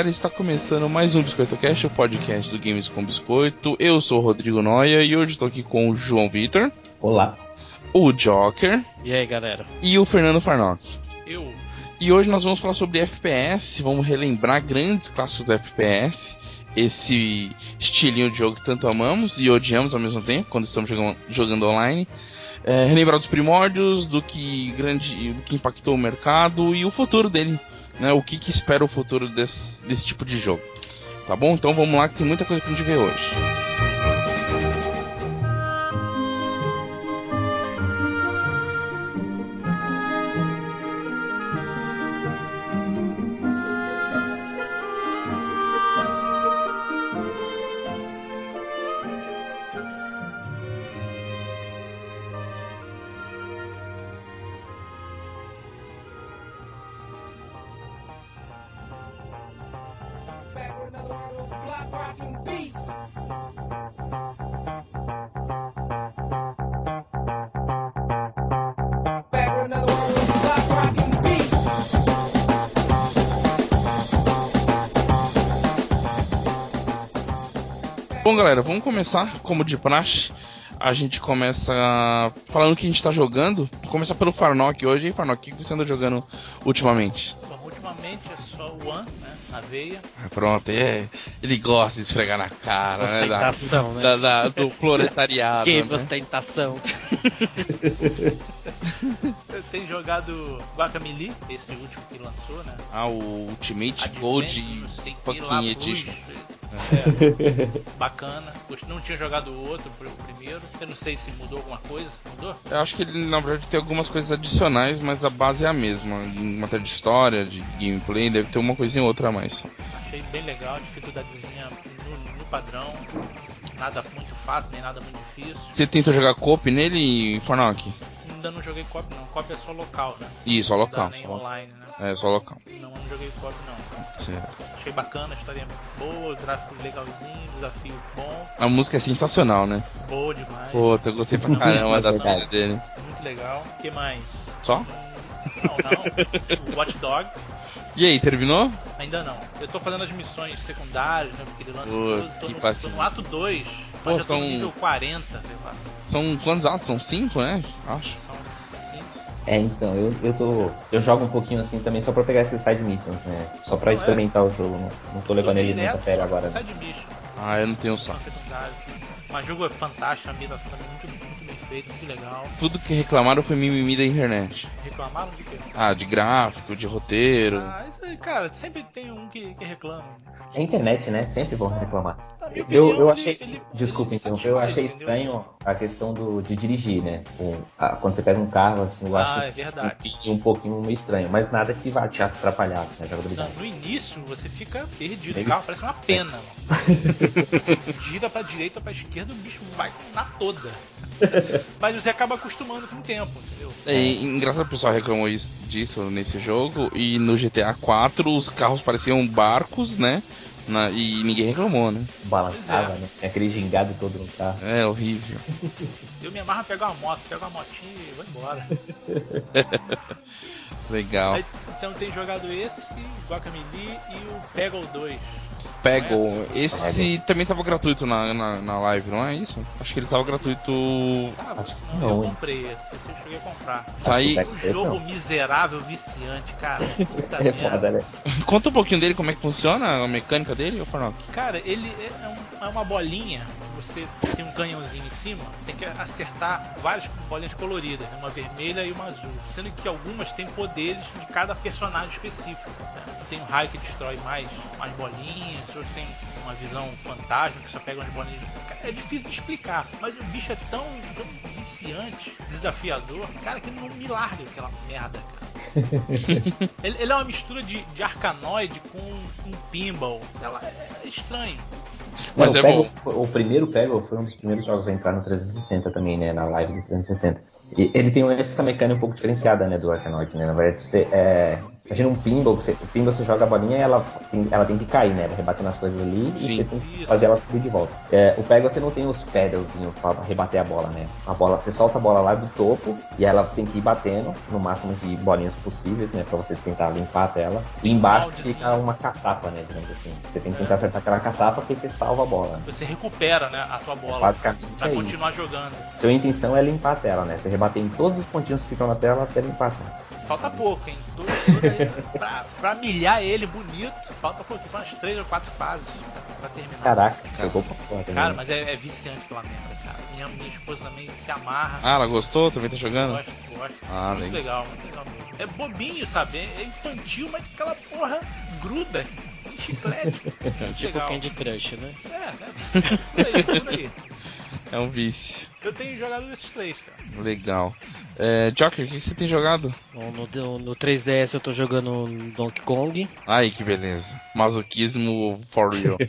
Galera, está começando mais um Biscoito Cast, o podcast do Games com Biscoito. Eu sou o Rodrigo Noia e hoje estou aqui com o João Vitor. Olá. O Joker. E aí galera? E o Fernando Farnock. Eu. E hoje nós vamos falar sobre FPS, vamos relembrar grandes clássicos do FPS, esse estilinho de jogo que tanto amamos e odiamos ao mesmo tempo quando estamos jogando, jogando online. É, relembrar dos primórdios, do que grande, do que impactou o mercado e o futuro dele né, o que, que espera o futuro desse, desse tipo de jogo. Tá bom? Então vamos lá que tem muita coisa pra gente ver hoje. Galera, vamos começar como de praxe. A gente começa falando o que a gente tá jogando. Vou começar pelo Farnock hoje. E Farnock, o que você anda jogando ultimamente? Bom, ultimamente é só o One, né? Na veia. Ah, pronto, é, ele gosta de esfregar na cara, né? Da, né? da- da- do proletariado. Que né? ostentação. Eu tenho jogado Guacamole, esse último que lançou, né? Ah, o Ultimate Advent, Gold fucking Edition. É, bacana. Não tinha jogado o outro, primeiro. Eu não sei se mudou alguma coisa. Mudou? Eu acho que ele, na verdade, tem algumas coisas adicionais, mas a base é a mesma. Em matéria de história, de gameplay, deve ter uma coisinha ou outra a mais. Achei bem legal, dificuldadezinha no, no padrão. Nada muito fácil, nem nada muito difícil. Você tentou jogar co-op nele, Farnock? Ainda não joguei cop não. Cop é só local, né? Ih, só Não local. dá nem Só, online, né? É, só local. Não, eu não joguei cop não. Certo. Achei bacana, a história boa, gráfico legalzinho, desafio bom, A música é sensacional, né? boa demais. Pô, eu gostei pra caramba da trilha dele. Muito legal. O que mais? Só? Hum, Não, não. O Watch Dog, E aí, terminou? ainda não. Eu tô fazendo as missões secundárias, né? Porque ele lança Putz, tudo. Tô que no, tô paciência. no ato 2. Pô, Mas são- tô nível 40, sei lá. São quantos atos? São cinco, né? Acho. São 5. É, então, eu, eu tô. Eu jogo um pouquinho assim também só pra pegar esses side missions, né? Só pra é. experimentar o jogo. Não, não tô levando ele muito a sério agora. né? Side mission, Ah, eu não tenho só. Mas o jogo é fantástico, a ambientação também muito, muito bem feita, muito legal. Tudo que reclamaram foi mimimi da internet. Reclamaram de quê? Ah, de gráfico, de roteiro. Ah, isso aí, cara, sempre tem um que, que reclama. É a internet, né? Sempre vão reclamar. Minha Eu, eu achei. ele- desculpa, ele então. Eu achei entendeu? estranho a questão do, de dirigir, né? A- quando você pega um carro, assim, eu acho Ah, é verdade. um, um pouquinho meio estranho, mas nada que vá te atrapalhar assim, a Não, jogabilidade. no início você fica perdido, o carro parece uma pena. mano. Gira pra direita ou pra esquerda, o bicho vai na toda. Mas você acaba acostumando com o tempo, entendeu? É, e engraçado o pessoal reclamou isso, disso nesse jogo. E no GTA 4 os carros pareciam barcos, né? Na- e ninguém reclamou, né? Balançava, é. né? Tem aquele gingado todo no carro. É horrível. Eu me amarro a pegar uma moto, pego uma motinha e vou embora. Legal. Aí, então tem jogado esse, Guacamole e o Peggle 2. Pego. Esse também tava gratuito na, na, na live, não é isso? Acho que ele tava gratuito. Que não, não, eu comprei esse, esse eu cheguei a comprar. Tá aí. Um jogo não. miserável, viciante, cara. Puta É merda. foda, né? Conta um pouquinho dele, como é que funciona a mecânica dele, ô Farnock? Cara, ele é, um- é uma bolinha, você tem um canhãozinho em cima, tem que acertar várias bolinhas coloridas, né? uma vermelha e uma azul. Sendo que algumas têm poderes de cada personagem específico. Né? Tem um raio que destrói mais, mais bolinhas, outro tem uma visão fantasma que só pega umas bolinhas. Cara, é difícil de explicar, mas o bicho é tão, tão viciante, desafiador, cara, que não me larga aquela merda, cara. ele, ele é uma mistura de, de arcanoide com, com pinball. Sei lá, é, é estranho. Mas Não, é o bom. O primeiro Peggle foi um dos primeiros jogos a entrar no 360 também, né? Na live do 360. E ele tem essa mecânica um pouco diferenciada, né? Do Arkanoid, né? Na verdade, você, é, Imagina um pinball, você, o pinball você joga a bolinha e ela tem, ela tem que cair, né? Rebater nas coisas ali Sim. e você tem que fazer ela subir de volta. É, o pega você não tem os pedalzinhos pra rebater a bola, né? A bola, você solta a bola lá do topo e ela tem que ir batendo no máximo de bolinhas possíveis, né? Pra você tentar limpar a tela. E embaixo fica uma caçapa, né? Digamos assim. Você tem que É. tentar acertar aquela caçapa porque você salva a bola. Você recupera, né, a tua bola. Basicamente Pra é continuar jogando. Sua intenção é limpar a tela, né? Você rebater em todos os pontinhos que ficam na tela até limpar a tela. Falta pouco, hein? Tudo, tudo aí pra, pra milhar ele bonito, falta pouco, umas três ou quatro fases pra, pra terminar. Caraca, jogou pra porra também. Cara, mas é, é viciante aquela merda, cara. Minha, minha esposa também se amarra. Ah, ela gostou? Também tá jogando? Gosto, gosto. Ah, muito legal. legal, muito legal mesmo. É bobinho, sabe? É infantil, mas aquela porra gruda chiclete. Muito Tipo legal. Candy Crush, né? É, é. Por aí, por aí. É um vício. Eu tenho jogado esses três, cara. Legal. É, Joker, o que você tem jogado? No, no, no 3DS eu tô jogando Donkey Kong. Ai, que beleza. Masoquismo for real.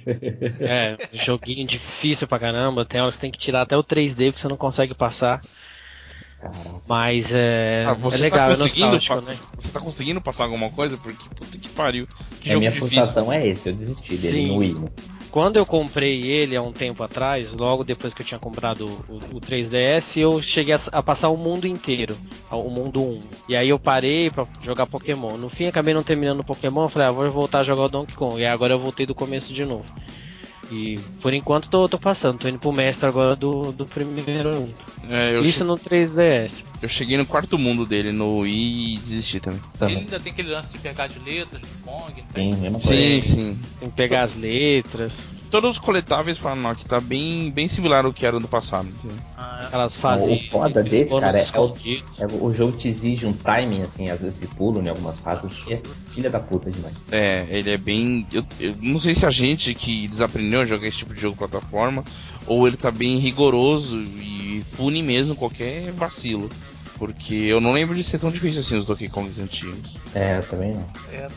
É, joguinho difícil pra caramba. Tem horas que tem que tirar até o 3D porque você não consegue passar. Mas é, Ah, você é legal, tá é conseguindo pa- né? Você tá conseguindo passar alguma coisa? Porque puta que pariu. Que a jogo minha difícil. frustração é esse, eu desisti dele Sim. no Wii. Quando eu comprei ele há um tempo atrás, logo depois que eu tinha comprado o, o 3DS, eu cheguei a, a passar o mundo inteiro, o mundo 1. E aí eu parei pra jogar Pokémon. No fim, acabei não terminando o Pokémon, falei, ah, vou voltar a jogar o Donkey Kong. E agora eu voltei do começo de novo. E por enquanto tô, tô passando, tô indo pro mestre agora do, do primeiro mundo. É, eu, Isso che- no 3DS. eu cheguei no quarto mundo dele no Wii e desisti também. Ele ainda tem aquele lance de pegar de letras do Kong, tem? Sim, sim. Tem que pegar as letras, Todos os coletáveis falam que tá bem, bem similar ao que era no passado. Ah, aquelas Não, fases. o foda desse, cara, é o, escondidos. é o o jogo te exige um timing, assim, às vezes de pulo em algumas fases, que é filha da puta demais. É, ele é bem. Eu, eu não sei se a gente que desaprendeu a jogar esse tipo de jogo plataforma, ou ele tá bem rigoroso e pune mesmo qualquer vacilo. Porque eu não lembro de ser tão difícil assim os Donkey Kongs antigos. É, eu também não. é,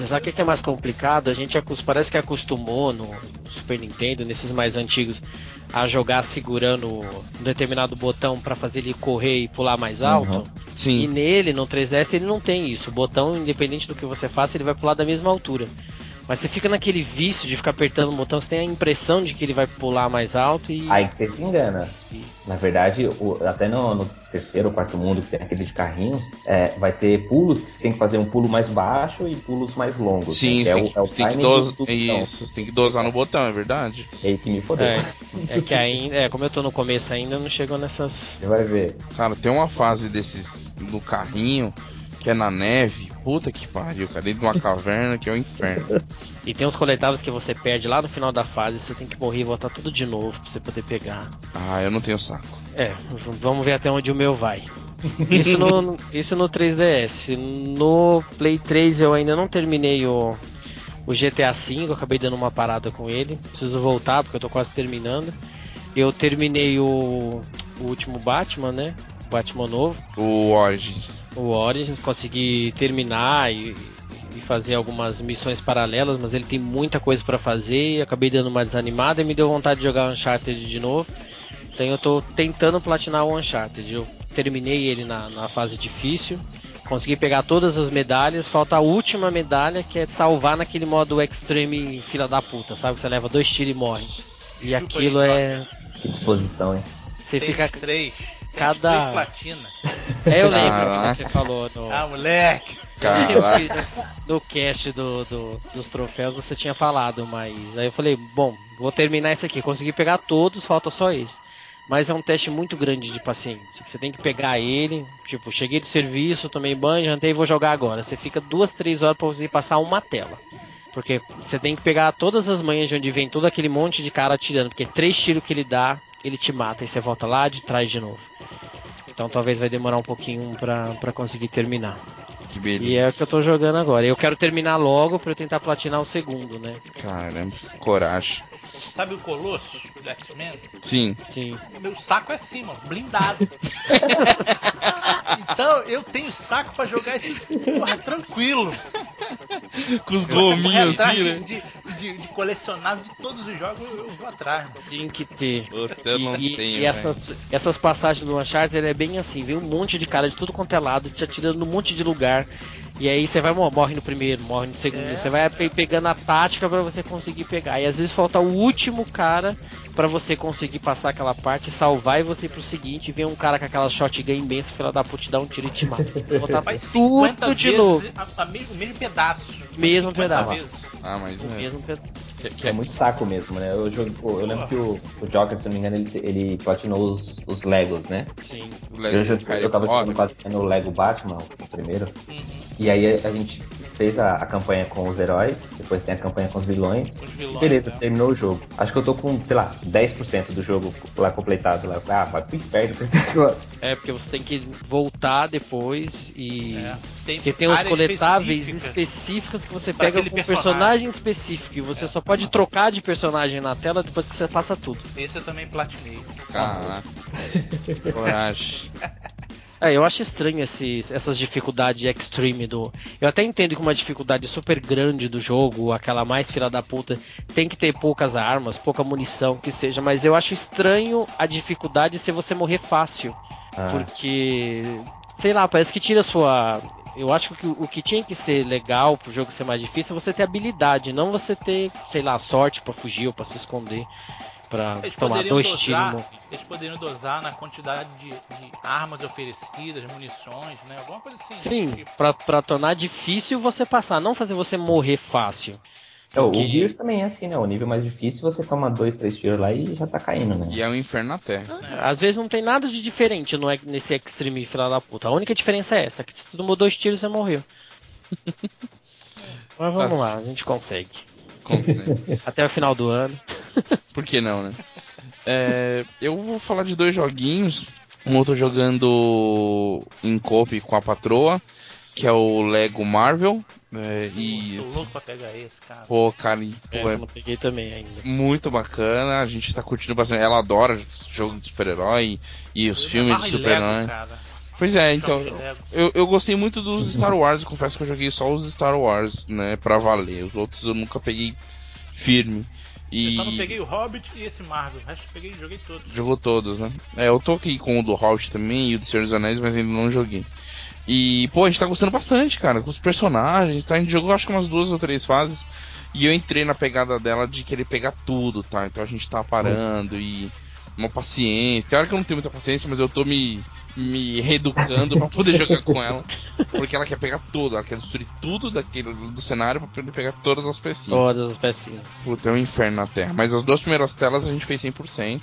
O que é mais complicado? A gente parece que acostumou no Super Nintendo, nesses mais antigos, a jogar segurando um determinado botão pra fazer ele correr e pular mais alto. Uhum. E Sim. nele, no 3DS, ele não tem isso. O botão, independente do que você faça, ele vai pular da mesma altura. Mas você fica naquele vício de ficar apertando o botão, você tem a impressão de que ele vai pular mais alto e. Aí que você se engana. Na verdade, o- até no, no terceiro ou quarto mundo, que tem aquele de carrinhos, é, vai ter pulos que você tem que fazer um pulo mais baixo e pulos mais longos. Sim, né? você é tem, o, que- é o você tem que dosar. Isso, você tem que dosar no botão, é verdade. É aí que me fodeu. É, é que ainda. É, como eu tô no começo ainda, não chegou nessas. Você vai ver. Cara, tem uma fase desses do carrinho que é na neve. Puta que pariu, cara. Dentro de uma caverna que é o inferno. E tem uns coletáveis que você perde lá no final da fase, você tem que morrer e voltar tudo de novo pra você poder pegar. Ah, eu não tenho saco. É, vamos ver até onde o meu vai. Isso no, isso no 3DS. No Play 3 eu ainda não terminei o, o GTA V, eu acabei dando uma parada com ele. Preciso voltar porque eu tô quase terminando. Eu terminei o, o último Batman, né? O Batman novo, O Origins. o Origins, consegui terminar e, e fazer algumas missões paralelas, mas ele tem muita coisa pra fazer e acabei dando uma desanimada e me deu vontade de jogar Uncharted de novo. Então eu tô tentando platinar o Uncharted. Eu terminei ele na, na fase difícil. Consegui pegar todas as medalhas. Falta a última medalha que é salvar naquele modo extreme fila da puta, sabe? Que você leva dois tiros e morre. E aquilo é. Que disposição, hein? Você tem fica. três. Cada- platina. É, eu lembro Caraca. que você falou no, Ah, moleque. Caraca. no cast do, do- dos troféus você tinha falado, mas aí eu falei, bom, vou terminar esse aqui. Consegui pegar todos, falta só esse. Mas é um teste muito grande de paciência. Você tem que pegar ele, tipo, cheguei do serviço, tomei banho, jantei e vou jogar agora. Você fica duas, três horas pra conseguir passar uma tela. Porque você tem que pegar todas as manhas de onde vem todo aquele monte de cara atirando. Porque três tiros que ele dá, ele te mata. E você volta lá de trás de novo. Então talvez vai demorar um pouquinho pra, pra conseguir terminar. Que E beleza. é o que eu tô jogando agora. Eu quero terminar logo pra eu tentar platinar o segundo, né? Caramba, coragem. Sabe o Colosso do X-Men? Sim. Sim. Meu saco é assim, mano, blindado. então eu tenho saco pra jogar esse porra tranquilo. Com os gominhos assim, né? de, de, de colecionável de todos os jogos, eu, vou atrás. Tem que ter. Puta, eu não e, e- tenho. e essas, essas passagens do Uncharted é bem assim, vem um monte de cara de tudo quanto é lado, te atirando num monte de lugar. E aí você vai morre no primeiro, morre no segundo. É, você vai pe- pegando a tática pra você conseguir pegar. E às vezes falta o último cara pra você conseguir passar aquela parte, salvar e você ir pro seguinte e vem um cara com aquela shotgun imensa, filha da puta, te dá um tiro e te mata. Você tem que botar Faz 50 tudo de novo. a- a me- o mesmo pedaço. Mesmo 50 pedaço. vezes. Ah, mas O é. mesmo pedaço. Que- que- É muito saco mesmo, né? Eu, jogo, eu lembro que o, o Joker, se não me engano, ele, ele platinou os, os Legos, né? Sim. o Lego Eu, Harry eu tava jogando o Lego Batman, o primeiro. Uhum. E aí a, a gente fez a, a campanha com os heróis, depois tem a campanha com os vilões. Os vilões, Beleza, né? terminou o jogo. Acho que eu tô com, sei lá, 10% do jogo lá completado. Lá. Ah, vai pro inferno com esse negócio. É, porque você tem que voltar depois e. É. Tem, Porque tem os coletáveis específica. específicos que você Pra pega com um personagem. personagem específico e você só pode trocar de personagem na tela depois que você passa tudo. Esse eu também platinei. Caraca. Coragem. É, eu acho estranho esses, essas dificuldades extreme do. Eu até entendo que uma dificuldade super grande do jogo, aquela mais filha da puta, tem que ter poucas armas, pouca munição, que seja, mas eu acho estranho a dificuldade se você morrer fácil. Ah, Porque, sei lá, parece que tira a sua. Eu acho que o o que tinha que ser legal pro jogo ser mais difícil é você ter habilidade, não você ter, sei lá, sorte pra fugir ou pra se esconder. Pra Eles tomar dois tiros. dosar, eles poderiam dosar na quantidade de, de armas oferecidas, munições, né? Alguma coisa assim. Sim, Tipo, pra, pra tornar difícil você passar, não fazer você morrer fácil. é, o Gears também é assim, né? O nível mais difícil, você toma dois, três tiros lá e já tá caindo, né? E é um inferno na Terra. É. Às vezes não tem nada de diferente no, nesse extreme filha da puta. A única diferença é essa, que se tu tomou dois tiros, você morreu. Mas vamos Tá. lá, a gente consegue. Como sempre. Até o final do ano. Por que não, né? É, eu vou falar de dois joguinhos. Um outro jogando em coop com a patroa, que é o Lego Marvel. É, e. Tô louco pra pegar esse, cara. Pô, cara, e, pô, é eu não peguei também ainda. muito bacana. A gente tá curtindo bastante. Ela adora jogo de super-herói e os Eu me filmes de super-herói. Pois é, então. Lego. Eu, eu gostei muito dos Star Wars, confesso que eu joguei só os Star Wars, né, pra valer. Os outros eu nunca peguei firme. E Eu só não peguei o Hobbit e esse Marvel. O resto eu peguei, joguei todos. jogou todos, né? É, eu tô aqui com o do Hobbit também e o do Senhor dos Anéis, mas ainda não joguei. E, pô, a gente tá gostando bastante, cara, com os personagens, tá? A gente jogou acho que umas duas ou três fases. E eu entrei na pegada dela de querer pegar tudo, tá? Então a gente tá parando e. Uma paciência. Tem hora que eu não tenho muita paciência, mas eu tô me, me reeducando pra poder jogar com ela. Porque ela quer pegar tudo, ela quer destruir tudo daquele, do cenário pra poder pegar todas as pecinhas. Todas as pecinhas. Puta, é um inferno na Terra. Mas as duas primeiras telas a gente fez 100%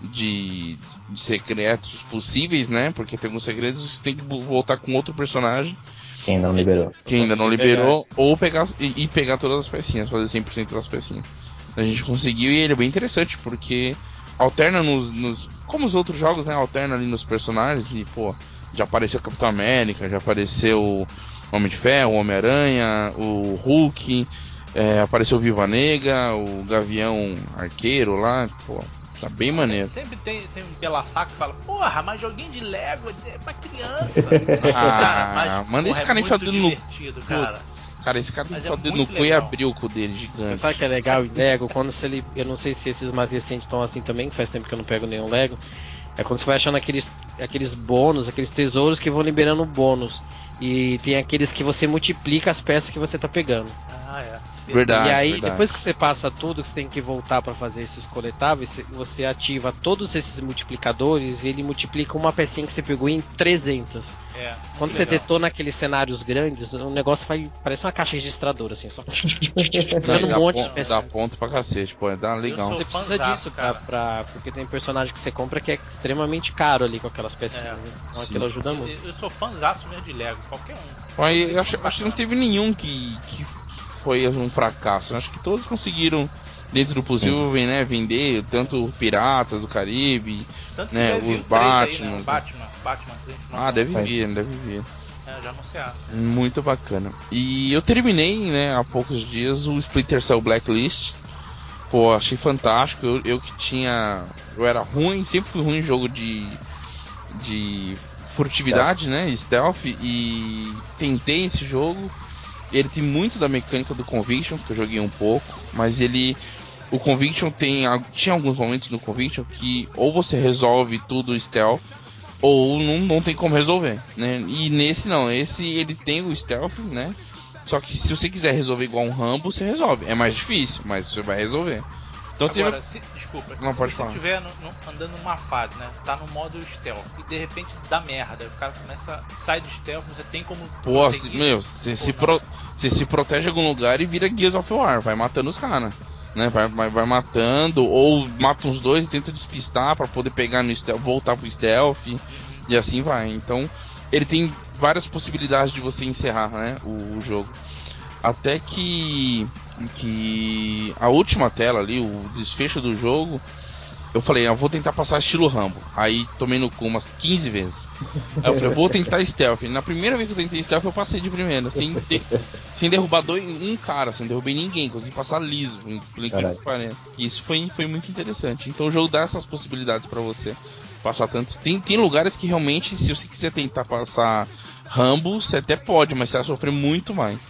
de, de secretos possíveis, né? Porque tem alguns segredos que você tem que vo- voltar com outro personagem Quem ainda não liberou. que ainda não Pegar- liberou, ou pegar e, e pegar todas as pecinhas, fazer 100% das pecinhas. A gente conseguiu e ele é bem interessante porque alterna nos, nos- Como os outros jogos, né? Alterna ali nos personagens e, pô, já apareceu o Capitão América, já apareceu o Homem de Ferro, o Homem-Aranha, o Hulk, é, apareceu o Viva Negra, o Gavião Arqueiro lá, pô, tá bem maneiro. Sempre tem, tem um pela-saco que fala, porra, mas joguinho de Lego é pra criança. Ah, manda esse porra, cara é enfiar o muito dedo no- cara. Cara, esse cara que é o dedo no cu e abrir o cu dele gigante. Sabe que é legal em Lego? Quando você. li- Eu não sei se esses mais recentes estão assim também, que faz tempo que eu não pego nenhum Lego. É quando você vai achando aqueles, aqueles bônus, aqueles tesouros que vão liberando bônus. E tem aqueles que você multiplica as peças que você tá pegando. Ah, é. Verdade. e aí, verdade. depois que você passa tudo, que você tem que voltar pra fazer esses coletáveis, você- ativa todos esses multiplicadores e ele multiplica uma pecinha que você pegou em 300. É, Quando você legal. detona aqueles cenários grandes, o negócio vai. Parece uma caixa registradora, assim, só. Pegando dá, um monte de ponto, peça. dá ponto pra cacete, pô, dá legal. Você precisa disso, cara, pra, porque tem personagem que você compra que é extremamente caro ali com aquelas pecinhas. É, né? Então sim. aquilo ajuda muito. Eu, eu sou fãzaço mesmo de Lego, qualquer um. Aí, eu acho, acho que não teve nenhum que, que foi um fracasso. Acho que todos conseguiram, dentro do possível, né, vender tanto Piratas do Caribe. Tanto Né, os três aí, né? Batman. Batman, Batman 3. Ah, deve Vai. vir, deve vir. É, já anunciaram. Muito bacana. E eu terminei, né, há poucos dias o Splinter Cell Blacklist. Pô, achei fantástico. Eu, eu que tinha. Eu era ruim, sempre fui ruim em jogo de. de furtividade, né? Stealth. E tentei esse jogo. Ele tem muito da mecânica do Conviction, que eu joguei um pouco, mas ele. O Conviction tem. Tinha alguns momentos no Conviction que ou você resolve tudo stealth, ou não, não tem como resolver, né? E nesse não, esse ele tem o stealth, né? Só que se você quiser resolver igual um Rambo, você resolve. É mais difícil, mas você vai resolver. Então Agora, se, desculpa, não, se pode você estiver andando numa fase, né? Tá no modo stealth e de repente dá merda, o cara começa, sai do stealth, você tem como. Pô, se, meu, você se, pro, se protege em algum lugar e vira Gears of War, vai matando os caras. Né, vai, vai, vai, matando, ou mata uns dois e tenta despistar para poder pegar no stealth, voltar pro stealth, e assim vai. Então, ele tem várias possibilidades de você encerrar né, o, o jogo. Até que que a última tela ali, o desfecho do jogo, eu falei, eu vou tentar passar estilo Rambo. Aí tomei no cu umas 15 vezes. Aí eu falei, vou tentar stealth. Na primeira vez que eu tentei stealth, eu passei de primeira, sem, de, sem derrubar dois, um cara, sem derrubar ninguém, consegui passar liso, pelo incrível que pareça. E isso foi, foi muito interessante. Então o jogo dá essas possibilidades para você passar tanto. Tem, tem lugares que realmente, se você quiser tentar passar Rambo, você até pode, mas você vai sofrer muito mais.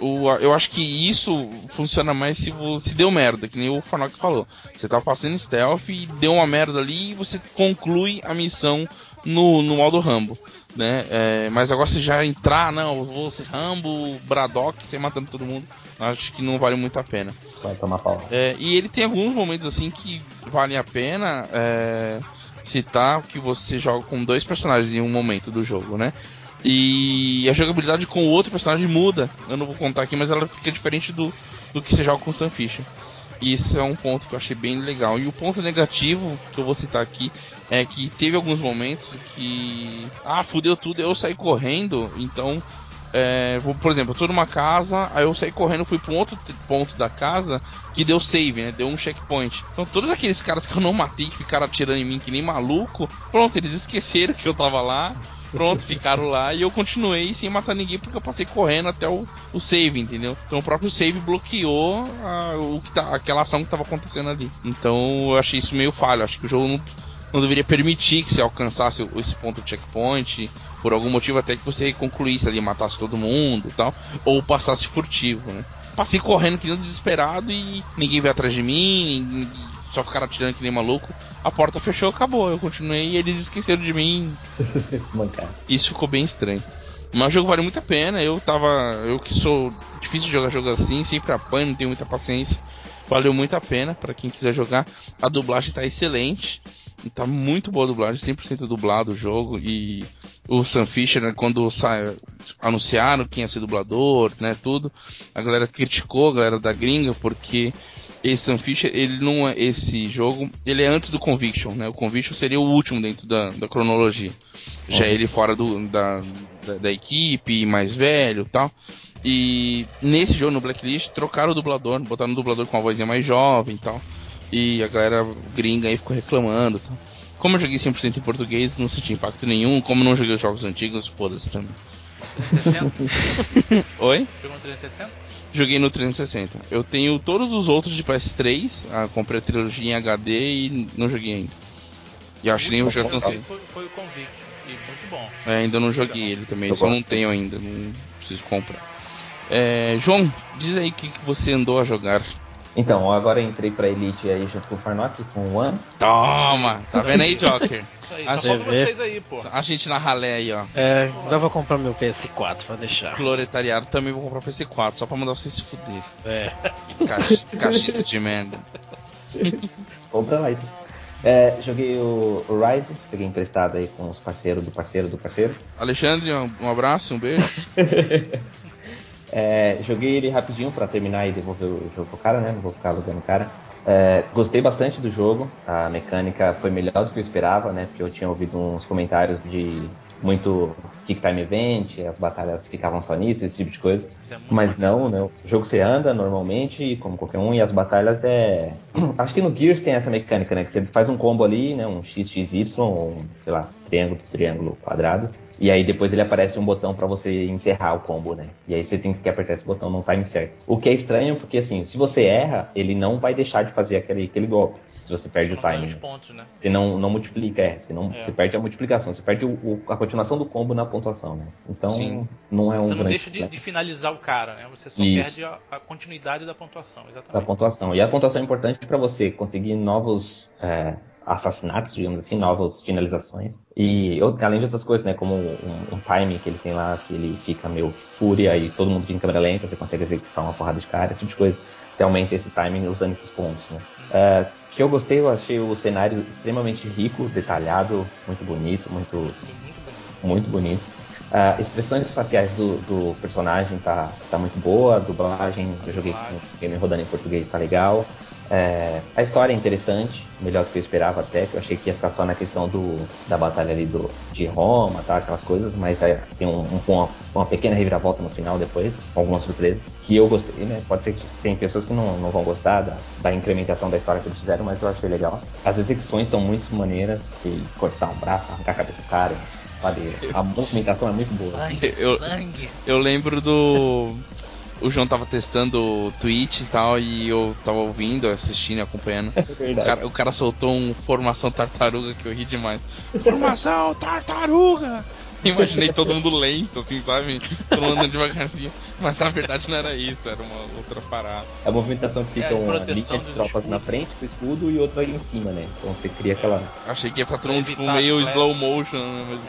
O, eu acho que isso funciona mais se, se deu merda, que nem o Farnock falou. Você tá passando stealth e deu uma merda ali e você conclui a missão no, no modo Rambo. Né? É, mas agora se já entrar, não, vou ser Rambo, Braddock, você matando todo mundo, acho que não vale muito a pena. Vai tomar pau. É, e ele tem alguns momentos assim que valem a pena é, citar que você joga com dois personagens em um momento do jogo, né? E a jogabilidade com o outro personagem muda. Eu não vou contar aqui, mas ela fica diferente do, do que você joga com o Sam Fisher. E isso é um ponto que eu achei bem legal. E o ponto negativo que eu vou citar aqui é que teve alguns momentos que. Ah, fudeu tudo, eu saí correndo, então. É, vou, por exemplo, eu tô numa casa, aí eu saí correndo, fui para um outro ponto da casa que deu save, né? Deu um checkpoint. Então todos aqueles caras que eu não matei, que ficaram atirando em mim que nem maluco, pronto, eles esqueceram que eu tava lá Pronto, ficaram lá e eu continuei sem matar ninguém porque eu passei correndo até o, o save, entendeu? Então o próprio save bloqueou a, o que tá, aquela ação que estava acontecendo ali. Então eu achei isso meio falho. Acho que o jogo não, não deveria permitir que você alcançasse esse ponto checkpoint, por algum motivo até que você concluísse ali, matasse todo mundo tal, ou passasse furtivo, né? Passei correndo que nem desesperado e ninguém veio atrás de mim, só ficaram atirando que nem maluco a porta fechou, acabou. Eu continuei e eles esqueceram de mim. Isso ficou bem estranho. Mas o jogo vale muito a pena. Eu tava. Eu que sou difícil de jogar jogo assim, sempre apanho, não tenho muita paciência. Valeu muito a pena para quem quiser jogar. A dublagem tá excelente. Tá muito boa a dublagem, 100% dublado o jogo. E o Sam Fisher, né, quando sai, anunciaram quem ia ser dublador, né, tudo, a galera criticou, a galera da gringa, porque esse Sam Fisher, ele não é esse jogo, ele é antes do Conviction, né? O Conviction seria o último dentro da, da cronologia. Já ele fora do, da, da, da, equipe, mais velho tal. E nesse jogo, no Blacklist, trocaram o dublador, botaram o dublador com uma vozinha mais jovem e tal. E a galera gringa aí ficou reclamando tal. Como eu joguei 100% em português, não senti impacto nenhum. Como não joguei os jogos antigos, foda-se também. 360? Oi? Jogou no 360? Joguei no 360. Eu tenho todos os outros de PS3, ah, comprei a trilogia em HD e não joguei ainda. E acho que nem o jogo foi, foi o Convict, e muito bom. É, ainda não joguei ele também, só não tenho ainda, não preciso comprar. É, João, diz aí o que, que você andou a jogar. Então, agora entrei pra Elite aí junto com o Farnock, com o One. Toma! Tá vendo aí, Joker? Isso aí, a, gente, vocês aí, pô. a gente na ralé aí, ó. É, ainda vou comprar meu PS4 pra deixar. Proletariado também vou comprar PS4, só pra mandar vocês se fuder. É. Cachista de merda. Compra lá então. É, joguei o, o Rise, peguei emprestado aí com os parceiros do parceiro do parceiro. Alexandre, um abraço, um beijo. É, joguei ele rapidinho para terminar e devolver o jogo pro cara, né? Não vou ficar alugando o cara. É, gostei bastante do jogo, a mecânica foi melhor do que eu esperava, né? Porque eu tinha ouvido uns comentários de muito Kick Time Event, as batalhas ficavam só nisso, esse tipo de coisa. É Mas não, né? O jogo você anda normalmente, como qualquer um, e as batalhas é. Acho que no Gears tem essa mecânica, né? Que você faz um combo ali, né? Um XXY, ou um, sei lá, triângulo, triângulo, quadrado. E aí depois ele aparece um botão para você encerrar o combo, né? E aí você tem que apertar esse botão no time certo. O que é estranho porque assim, se você erra, ele não vai deixar de fazer aquele, aquele golpe. Se você perde o time. Pontos, né? Você não, não multiplica, é, você, não, é. você perde a multiplicação, você perde o, o, a continuação do combo na pontuação, né? Então Sim. não é um. Você não deixa de, de, finalizar o cara, né? Você só Isso. perde a, a, continuidade da pontuação, exatamente. Da pontuação. E a pontuação é importante para você conseguir novos. É, assassinatos, digamos assim, novas finalizações. E além de outras coisas, né, como um, um timing que ele tem lá, que ele fica meio fúria e todo mundo fica em câmera lenta, você consegue executar uma porrada de cara, esse tipo de coisa. Você aumenta esse timing usando esses pontos, né. Uh, que eu gostei, eu achei o cenário extremamente rico, detalhado, muito bonito, muito, muito bonito. Uh, expressões faciais do, do, personagem tá, tá muito boa, a dublagem, eu joguei com o game rodando em português, tá legal. É, a história é interessante, melhor do que eu esperava até, que eu achei que ia ficar só na questão do, da batalha ali do, de Roma, tá, aquelas coisas, mas é, tem um, um, uma, uma, pequena reviravolta no final depois, com algumas surpresas, que eu gostei, né? Pode ser que tem pessoas que não, não vão gostar da, da incrementação da história que eles fizeram, mas eu achei legal. As execuções são muito maneiras, de cortar um braço, arrancar a cabeça do cara, sabe? A movimentação é muito boa. Sangue, eu, sangue. eu lembro do o João tava testando o Twitch e tal, e eu tava ouvindo, assistindo, acompanhando. É o, cara, o cara soltou um formação tartaruga que eu ri demais. Formação tartaruga! Imaginei todo mundo lento, assim, sabe? Todo mundo andando devagarzinho. Mas na verdade não era isso, era uma outra parada. A movimentação que fica é, uma linha de tropas na frente com o escudo e outra em cima, né? Então você cria aquela. Achei que ia ficar todo mundo tipo, meio slow motion, né? Mas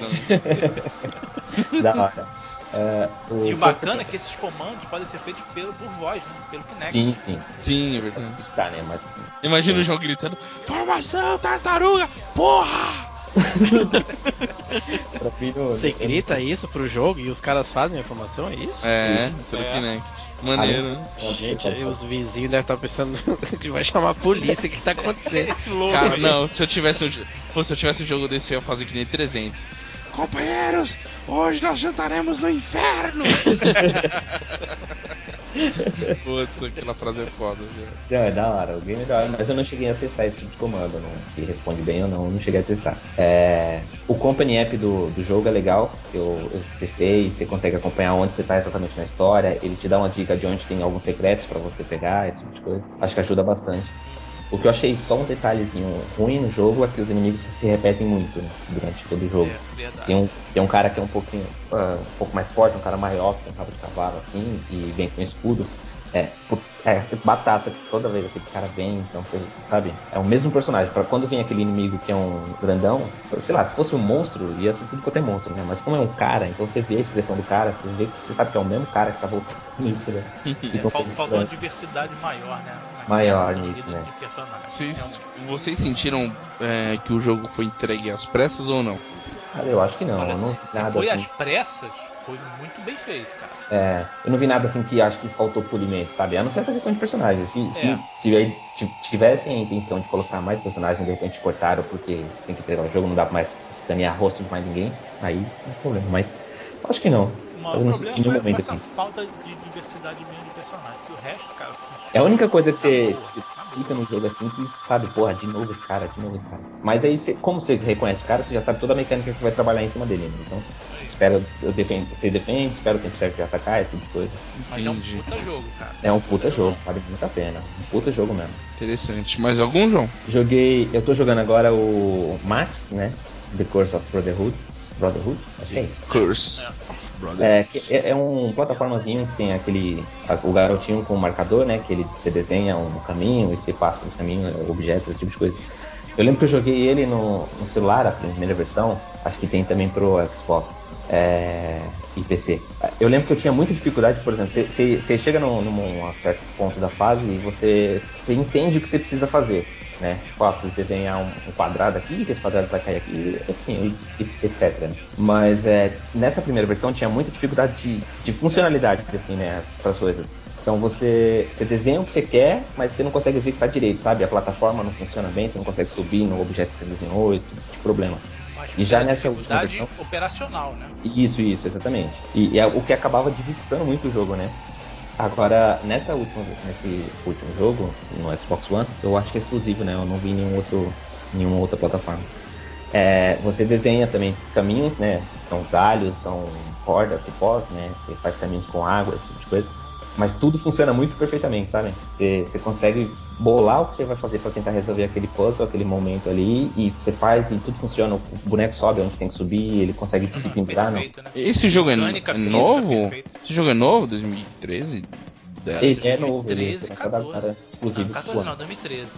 não. da hora. É, o e o bacana é que esses comandos podem ser feitos pelo, por voz, né? pelo Kinect. Sim, sim. Sim, é verdade. Tá, né? Mas... Imagina é. o João gritando: Formação, tartaruga! Porra! Você grita isso pro jogo e os caras fazem a informação, é isso? É, pelo é. Kinect. Maneiro, né? Gente, os vizinhos devem estar pensando que vai chamar a polícia, o que tá acontecendo? Cara, não, se eu tivesse um, pô, se eu tivesse um jogo desse, eu ia fazer que nem 300. Companheiros, hoje nós jantaremos no inferno! Puta, aquela frase é foda, viu? Não, é da hora, o game é da hora, mas eu não cheguei a testar esse tipo de comando, não, se responde bem ou não, eu não cheguei a testar. É, o Company App do, do jogo é legal, eu, eu testei, você consegue acompanhar onde você está exatamente na história, ele te dá uma dica de onde tem alguns secretos para você pegar, esse tipo de coisa. Acho que ajuda bastante. O que eu achei só um detalhezinho ruim no jogo é que os inimigos se repetem muito né, durante todo o jogo. É, tem, um, tem um cara que é um pouquinho uh, um pouco mais forte, um cara maior, com um rabo de cavalo assim, e vem com escudo. É, é, batata toda vez aquele cara vem, então você sabe, é o mesmo personagem. Para quando vem aquele inimigo que é um grandão, sei lá, se fosse um monstro, ia ser tudo quanto é monstro, né? Mas como é um cara, então você vê a expressão do cara, você vê que você sabe que é o mesmo cara que tá voltando nisso, né? É, faltou uma diversidade maior, né? Maior nisso, né? Vocês, vocês sentiram é, que o jogo foi entregue às pressas ou não? Cara, eu acho que não. Olha, não se, se foi assim. às pressas, foi muito bem feito, cara. É, eu não vi nada assim que acho que faltou polimento, sabe? A não ser essa questão de personagem. Se, é. se, se tivessem a intenção de colocar mais personagens, de repente cortaram porque tem que entregar o jogo, não dá mais escanear rosto de mais ninguém, aí não tem problema. Mas acho que não. O maior problema foi, foi essa assim. falta de diversidade mesmo de personagens. Que o resto, cara. É a única coisa que você fica no jogo assim que sabe, porra, de novo esse cara, de novo esse cara. Mas aí, você, como você reconhece o cara, você já sabe toda a mecânica que você vai trabalhar em cima dele. Né? Então, espera, eu defendo, você defende, espera o tempo certo de atacar, esse tipo de coisa. Mas é um puta jogo, cara. É um puta, jogo, vale muito a pena. Um puta jogo mesmo. Interessante. Mais algum, João? Joguei. Eu tô jogando agora o Max, né? The Curse of Brotherhood. Brotherhood? Acho que é isso. Curse. É, é, é, um plataformazinho que tem aquele. O garotinho com o marcador, né? Que ele, você desenha um caminho e você passa por esse caminho, objetos, esse tipo de coisa. Eu lembro que eu joguei ele no, no celular, a primeira versão. Acho que tem também pro Xbox é, e PC. Eu lembro que eu tinha muita dificuldade, por exemplo, você chega num, num certo ponto da fase e você, você entende o que você precisa fazer né? Tipo, ah, preciso desenhar um, um, quadrado aqui, que esse quadrado vai cair aqui, assim, etc. Mas é, nessa primeira versão tinha muita dificuldade de, de funcionalidade, assim, né, para as coisas. Então você, você desenha o que você quer, mas você não consegue executar direito, sabe? A plataforma não funciona bem, você não consegue subir no objeto que você desenhou, esse tipo de problema. e já nessa última versão operacional, né? Isso, isso, exatamente. E, e é o que acabava dificultando muito o jogo, né? Agora, nessa última, nesse último jogo, no Xbox One, eu acho que é exclusivo, né? Eu não vi nenhum outro, nenhuma outra plataforma. É, você desenha também caminhos, né? São galhos, são cordas, cipós, né? Você faz caminhos com água, esse tipo de coisa. Mas tudo funciona muito perfeitamente, sabe? Você, você consegue bolar o que você vai fazer para tentar resolver aquele puzzle, aquele momento ali, e você faz e tudo funciona. O boneco sobe onde tem que subir, ele consegue uhum, se pendurar, não. Né? Esse jogo é, é novo? Perfeito. Esse jogo é novo? 2013? Ele é novo, 13, ele é 14. exclusivo. Não, 14 não, 2013.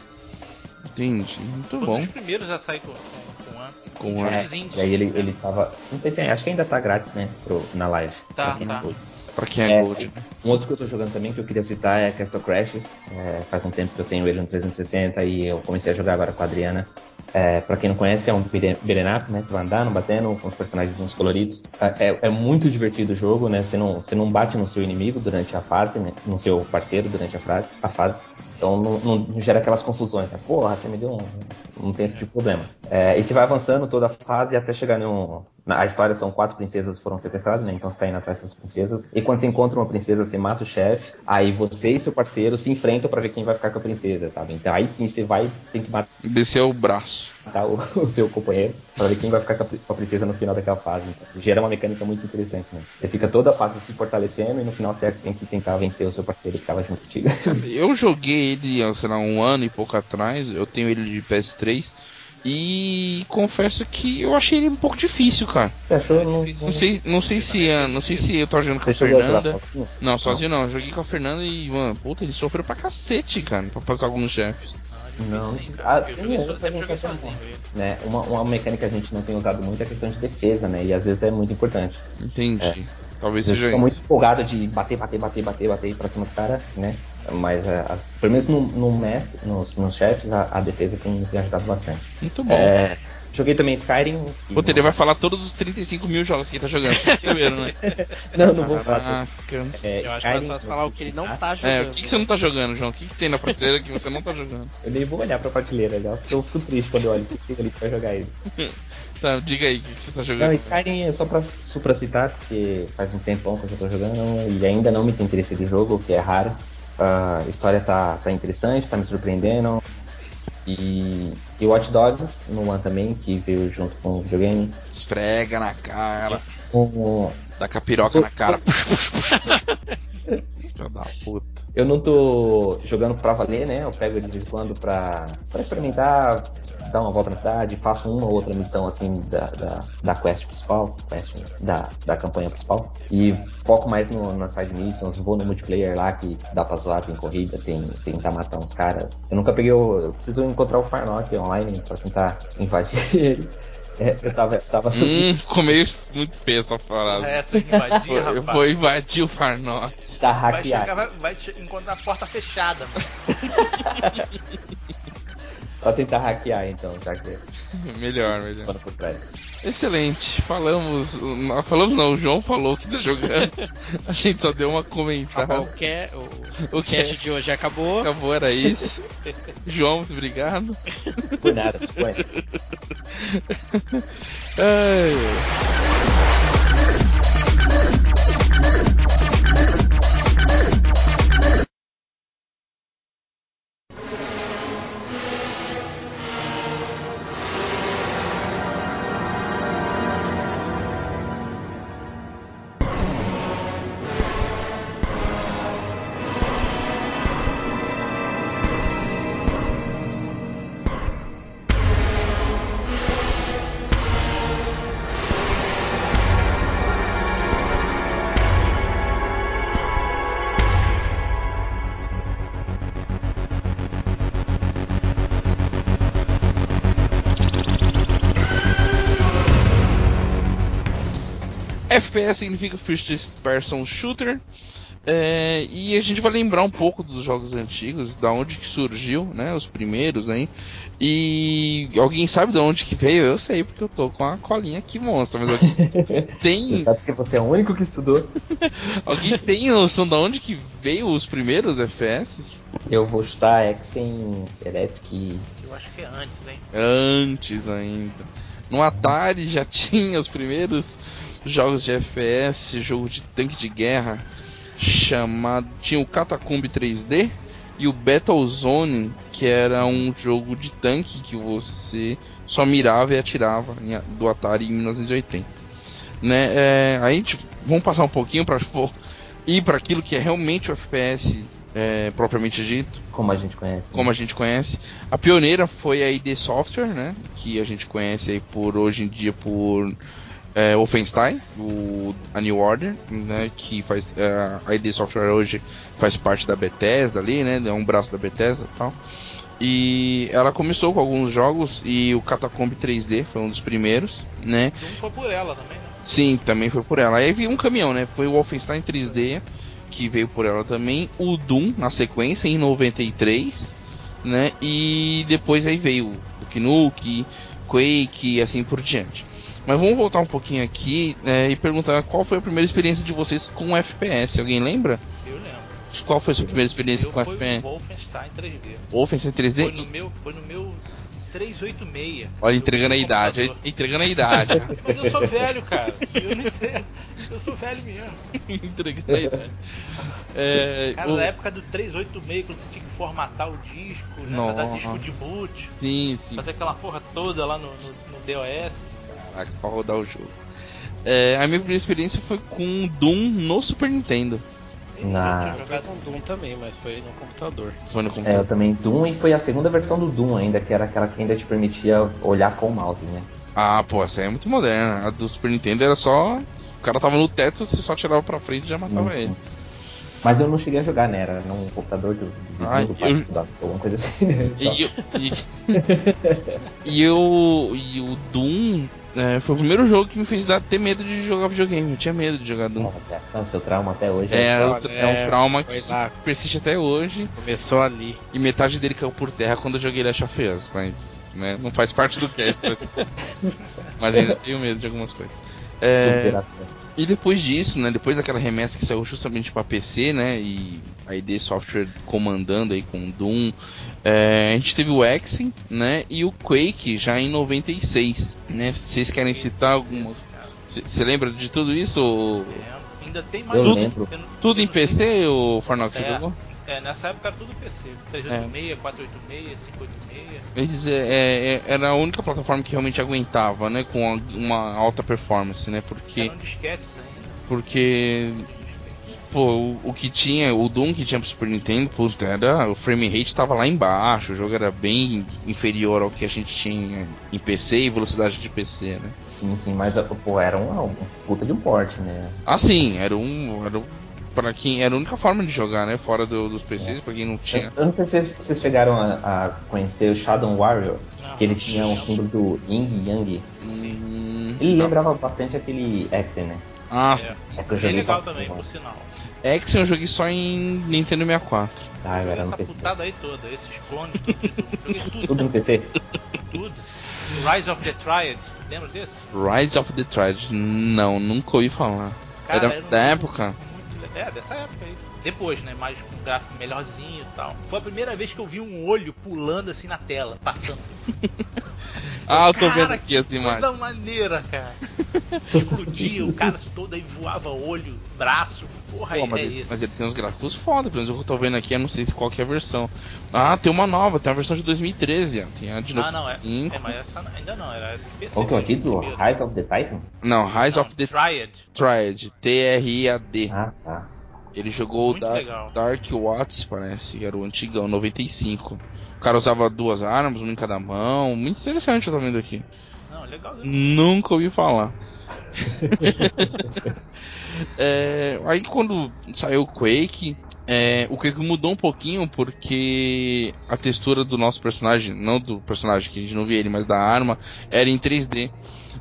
Entendi, muito Foi um bom. dos primeiros a sair com, com, com One. Com É, Os indies. e aí ele, ele tava. Não sei se é, acho que ainda tá grátis, né? Pro, na live. Tá, tá. Pra quem é, É, Gold. né? Um outro que eu tô jogando também que eu queria citar é Castle Crashes. É, faz um tempo que eu tenho ele no 360 e eu comecei a jogar agora com a Adriana. É, pra quem não conhece, é um beat'em up, né? Você vai andando, batendo com os personagens coloridos. É, é muito divertido o jogo, né? Você não, você não bate no seu inimigo durante a fase, né? No seu parceiro durante a, frase, a fase. Então não, não- gera aquelas confusões, né? Porra, você me deu um. Não tem esse tipo de problema. É, e você vai avançando toda a fase até chegar num. Na- A história são quatro princesas que foram sequestradas, né? Então você tá indo atrás dessas princesas. E quando você encontra uma princesa, você mata o chefe. Aí você e seu parceiro se enfrentam pra ver quem vai ficar com a princesa, sabe? Então aí sim você vai, tem que matar Descer o braço. o, o seu companheiro pra ver quem vai ficar com a, pri- com a princesa no final daquela fase. Então, gera uma mecânica muito interessante, né? Você fica toda a fase se fortalecendo e no final você tem que tentar vencer o seu parceiro que tava junto contigo. Eu joguei ele, sei lá, um ano e pouco atrás. Eu tenho ele de PS3. E confesso que eu achei ele um pouco difícil, cara. Você achou? Não, Não sei, não sei se, ah, não sei se eu tô jogando com a Fernanda. Não, sozinho não. Eu joguei com a Fernanda e, mano, puta, ele sofreu pra cacete, cara, pra passar alguns chefes. Não. Ah, é né? Uma, uma mecânica que a gente não tem usado muito é a questão de defesa, né? E às vezes é muito importante. Entendi. Talvez Você seja fica muito empolgado de bater, bater, bater, bater, bater pra cima do cara, né? Mas é, a- pelo menos no, no mestre, nos, nos chefes, a, a defesa tem, tem ajudado bastante. Muito bom. É, joguei também Skyrim. Puta, ele vai falar todos os 35 mil jogos que ele tá jogando. Vocês entenderam, né? Não, não vou falar. Caraca. É, Eu acho mais fácil falar o que ele não tá jogando. É, o que, que você não tá jogando, João? O que, que tem na prateleira que você não tá jogando? Eu nem vou olhar pra prateleira já, porque eu fico triste quando eu olho o que tem ali pra jogar ele. Tá, diga aí, o que, que você tá Não, jogando? Skyrim é só pra supracitar, porque faz um tempão que eu já tô jogando e ainda não me tem interesse de jogo, o que é raro. A história tá, tá interessante, tá me surpreendendo. E, e Watch Dogs no One também, que veio junto com o videogame. Esfrega na cara. Dá com a piroca na cara. Da puta. Eu não tô jogando pra valer, né? Eu pego ele de vez em quando pra, pra experimentar, dar uma volta na cidade, faço uma ou outra missão assim da, da, da quest principal, quest, da, da campanha principal. E foco mais no, nas side missions, vou no multiplayer lá que dá pra zoar, tem corrida, tem tentar matar uns caras. Eu nunca peguei o. Eu preciso encontrar o Farnock online pra tentar invadir ele. É, eu tava, tava Hum, ficou meio muito feio essa frase. Essa invadir, Eu vou invadir o Farnock. da Vai hackear. chegar, vai, vai te encontrar a porta fechada, mano. Só tentar hackear então, já que Melhor, melhor. por trás. Excelente. Falamos. não, Falamos não, o João falou que tá jogando. A gente só deu uma comentada. Qualquer, o, O o que cast de hoje acabou. acabou era isso. João, muito obrigado. Por nada, disponha. Ai, FPS significa First Person Shooter. É, e a gente vai lembrar um pouco dos jogos antigos, da onde que surgiu, né? Os primeiros aí. E alguém sabe de onde que veio? Eu sei, porque eu tô com a colinha aqui monstra, mas alguém Você tem, sabe que você é o único que estudou? alguém tem noção de onde que veio os primeiros FPS? Eu vou chutar Exen Electric. Eu acho que é antes, hein? Antes ainda. No Atari já tinha os primeiros jogos de FPS, jogo de tanque de guerra, chamado. Tinha o Catacomb 3D e o Battlezone, que era um jogo de tanque que você só mirava e atirava do Atari em 1980. Né? É, aí gente vamos passar um pouquinho para ir para aquilo que é realmente o FPS é, propriamente dito Como a gente conhece. como a gente conhece. A pioneira foi a ID Software, né? Que a gente conhece aí por hoje em dia por é, Wolfenstein, o, a New Order, né? Que faz é, a ID Software hoje faz parte da Bethesda ali, né? É um braço da Bethesda e tal. E ela começou com alguns jogos e o Catacomb 3D foi um dos primeiros, né? Doom foi por ela também, né? Sim, também foi por ela. Aí veio um caminhão, né? Foi o Wolfenstein 3D que veio por ela também, o Doom na sequência em 93, né? E depois aí veio o Nukem, Quake e assim por diante. Mas vamos voltar um pouquinho aqui é, e perguntar qual foi a primeira experiência de vocês com FPS. Alguém lembra? Eu lembro. Qual foi a sua primeira experiência Eu com FPS? Wolfenstein 3D. Wolfenstein 3D? Foi no meu, foi no meu 386. Olha, entregando a idade, entregando a idade. Mas eu sou velho, cara. Eu não entrego. Eu sou velho mesmo. entregando a idade. É, Cara, o- na época do 386, quando você tinha que formatar o disco, né? Nossa. Dar disco de boot. Sim, sim. Fazer aquela porra toda lá no, no, no DOS. Caraca, pra rodar o jogo. É, a minha primeira experiência foi com Doom no Super Nintendo. Na- Eu tinha jogado com Doom também, mas foi no computador. Foi no É, eu computador. também Doom e foi a segunda versão do Doom ainda, que era aquela que ainda te permitia olhar com o mouse, né? Ah, pô, essa aí é muito moderna. A do Super Nintendo era só. O cara tava no teto, você só tirava pra frente e já matava Sim, sim. ele. Mas eu não cheguei a jogar, né? Era num computador do, do vizinho Ah, do pai eu- estudava, alguma coisa assim. Né? E, eu- e, e, eu, e o Doom é, foi o primeiro jogo que me fez dar, ter medo de jogar videogame. Eu tinha medo de jogar Doom. Nossa, é, seu trauma até hoje. É, é, Olha, um trauma foi que lá. persiste até hoje. Começou ali. E metade dele caiu por terra quando eu joguei Last of Us, mas né, não faz parte do cast. mas ainda tenho medo de algumas coisas. É, Superação. E depois disso, né, depois daquela remessa que saiu justamente para PC, né, e a ID Software comandando aí com o Doom, é, a gente teve o Exen, né, e o Quake já em 96, né? Vocês querem citar alguma? Você lembra de tudo isso? ou- Lembro. Ainda tem mais. Eu um. lembro. Eu não- Tudo em PC, o Farnock, você É. jogou? É, nessa época era tudo PC. 386, 486, 586. Eles é, é, é, era a única plataforma que realmente aguentava, né, com a- uma alta performance, né? Porque Eram disquetes ainda. porque pô, o, o que tinha, o Doom que tinha pro Super Nintendo, puta, era, o frame rate tava lá embaixo, o jogo era bem inferior ao que a gente tinha em PC e velocidade de PC, né? Sim, sim, mas pô, era um, um puta de um porte, né? Assim, era um, era um para quem era a única forma de jogar, né, fora do- dos PCs, pra quem não tinha. eu não sei se vocês, vocês chegaram a, a conhecer o Shadow Warrior, Não. que ele tinha um símbolo do Ying Yang. Hum, Ele não. lembrava bastante aquele Exen, né? Ah, É. É que eu joguei legal pra- também, por sinal. Exen eu joguei só em Nintendo 64. Ah, eu era no Essa PC. putada aí toda, esses clones tudo tudo, Tudo no PC? tudo. Rise of the Triad, lembra desse? Rise of the Triad, não, nunca ouvi falar. Cara, era era um da jogo época? Muito le- É, dessa época aí. Depois, né? Mais com um gráfico melhorzinho e tal. Foi a primeira vez que eu vi um olho pulando assim na tela, passando. Ah, eu tô Cara, vendo aqui as imagens. Coisa maneira, cara. Explodia, o cara todo aí voava olho, braço. Porra, Pô, aí mas, é ele, mas ele tem uns gráficos foda, pelo menos o que eu tô vendo aqui, eu não sei se qual que é a versão. Ah, tem uma nova, tem a versão de 2013, ó. tem a de Ah, não, é. 95. É, mas essa ainda não, era de PC. Qual que é o título? Rise of the Titans? Não, Rise Não, of the Triad. Triad, T-R-I-A-D. Ah, tá. Ele jogou o Muito Dark, Watts, parece, que era o antigão, 95. O cara usava duas armas, uma em cada mão. Muito interessante eu tô vendo aqui. Não, legalzinho. Nunca ouvi falar. É, aí quando saiu o Quake, é, o Quake mudou um pouquinho porque a textura do nosso personagem, não do personagem que a gente não via ele, mas da arma, era em 3D.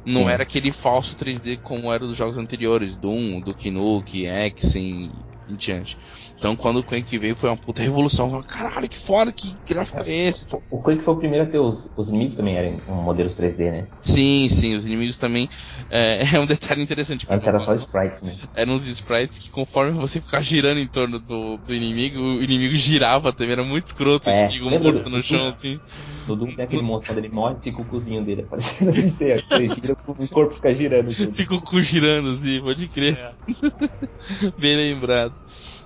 Não Sim. era aquele falso 3D como era dos jogos anteriores, Doom, Duke Nukem, Exen em diante. Então quando o Quake veio foi uma puta revolução. Falei, Caralho, que foda, que gráfico é esse? O Quake foi o primeiro a ter os, os inimigos também eram um modelos 3D, né? Sim, sim, os inimigos também. É, é um detalhe interessante. Antes era só sprites, né? eram uns sprites que conforme você ficar girando em torno do, do inimigo, o inimigo girava também, era muito escroto, o É, inimigo lembra morto do- no chão, assim. No Doom tem aquele monstro, quando ele morre, fica o cozinho dele aparecendo assim, você, você gira, o corpo fica girando tudo. Fica o cu girando, assim, pode crer, É. bem lembrado.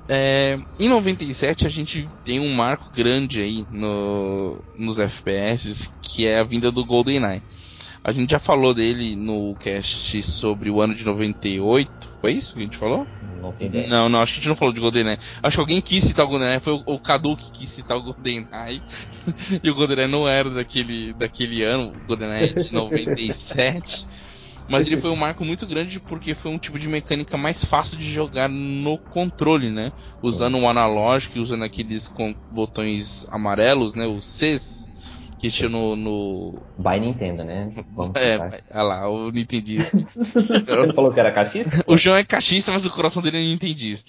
É, em 97 a gente tem um marco grande aí no, nos FPS, que é a vinda do GoldenEye. A gente já falou dele no cast sobre o ano de 98, foi isso que a gente falou? Não. Não, não, acho que a gente não falou de GoldenEye. Acho que alguém quis citar o GoldenEye, foi o, o Cadu que quis citar o GoldenEye. e o GoldenEye não era daquele, daquele ano, o GoldenEye é de 97. Mas ele foi um marco muito grande porque foi um tipo de mecânica mais fácil de jogar no controle, né? Usando o um analógico e usando aqueles botões amarelos, né? Os Cs que tinha no, no. By Nintendo, né? Vamos é, olha lá, o Nintendista. Você falou que era cachista? O João é cachista, mas o coração dele é nintendista.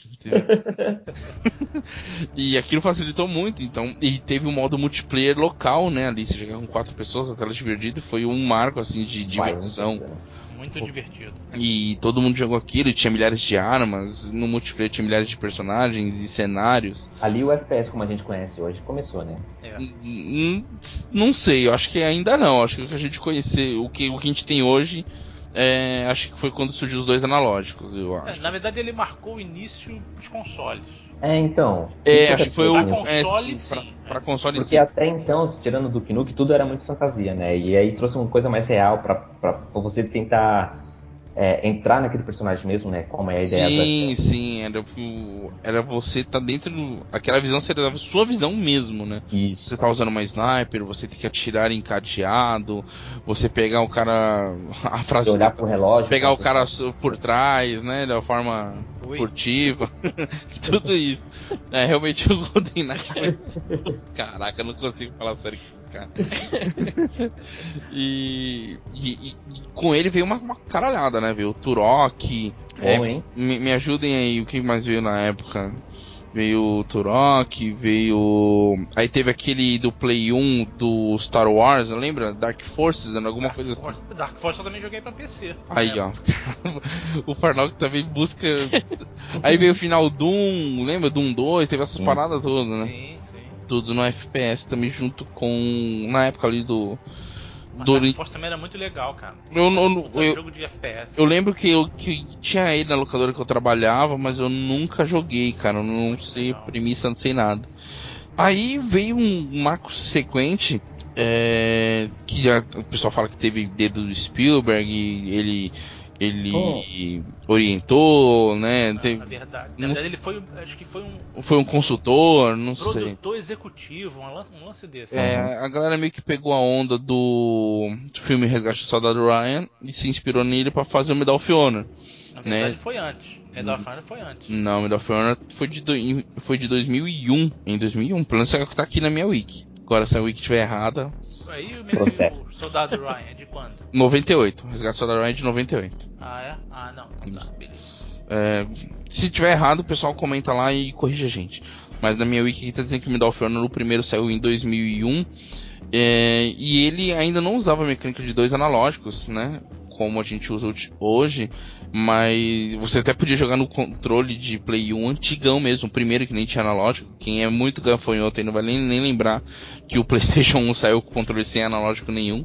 e aquilo facilitou muito, então. E teve um modo multiplayer local, né? Ali, você jogar com quatro pessoas, a tela dividida, foi um marco, assim, de dimensão. Muito divertido. E todo mundo jogou aquilo, tinha milhares de armas, no multiplayer tinha milhares de personagens e cenários. Ali o FPS, como a gente conhece hoje, começou, né? É. Não sei, eu acho que ainda não. Acho que o que a gente conhecer, o que, o que a gente tem hoje, é, acho que foi quando surgiu os dois analógicos, eu é, acho. É, na verdade, ele marcou o início dos consoles. É, então. É, acho que foi o. Pra console, é, sim. Pra, pra console, Porque sim. até então, tirando do Nukem, tudo era muito fantasia, né? E aí trouxe uma coisa mais real pra, pra, pra você tentar é, entrar naquele personagem mesmo, né? Como é a ideia Sim, da... sim, era, era você tá dentro do. Aquela visão seria a sua visão mesmo, né? Isso. Você tá usando uma sniper, você tem que atirar encadeado, você pegar o cara. A frase. olhar pro relógio. Pegar o cara por trás, né? Da forma Oi. furtiva. Tudo isso. É, realmente o Golden Knight. Caraca, eu não consigo falar sério com esses caras. e, e, e, com ele veio uma, uma caralhada, né? Veio o Turok. É, me, me ajudem aí, o que mais veio na época? Veio o Turok, veio. Aí teve aquele do Play 1 do Star Wars, lembra? Dark Forces, alguma Dark coisa Force. assim. Dark Force eu também joguei pra PC. Aí, ó. o Farnock também busca. Aí veio o final Doom, lembra? Doom 2, teve essas sim. paradas todas, né? Sim, sim. Tudo no FPS também junto com. Na época ali do. Mas do... Dark Force também era muito legal, cara. Eu, eu, eu, jogo de FPS. eu lembro que eu que tinha ele na locadora que eu trabalhava, mas eu nunca joguei, cara. Eu não muito sei legal. premissa, não sei nada. Aí veio um marco sequente. É, que já, o pessoal fala que teve dedo do Spielberg, ele ele oh. orientou, né? Na, Tem, na verdade, na verdade ele foi, acho que foi um foi um consultor, não produtor sei. Produtor executivo, um lance, desse. É, a galera meio que pegou a onda do, do filme Resgate do Soldado Ryan e se inspirou nele para fazer o Medal of Honor. Na verdade né? foi antes. Medal of Honor foi antes. Não, Medal of Honor foi de, do, foi de 2001. Em 2001, pelo menos é o que tá aqui na minha wiki. Agora, se a wiki estiver errada. Aí o, Soldado Ryan é de quando? 98. Resgate do Soldado Ryan é de 98. Ah, é? Ah, não. Tá, beleza. É, se tiver errado, o pessoal comenta lá e corrige a gente. Mas na minha wiki tá dizendo que o Medal of Honor o primeiro saiu em 2001. É, e ele ainda não usava a mecânica de dois analógicos, né? Como a gente usa hoje. Mas você até podia jogar no controle de Play 1 antigão mesmo, o primeiro que nem tinha analógico. Quem é muito gafanhoto aí não vai nem, nem lembrar que o PlayStation 1 saiu com controle sem analógico nenhum.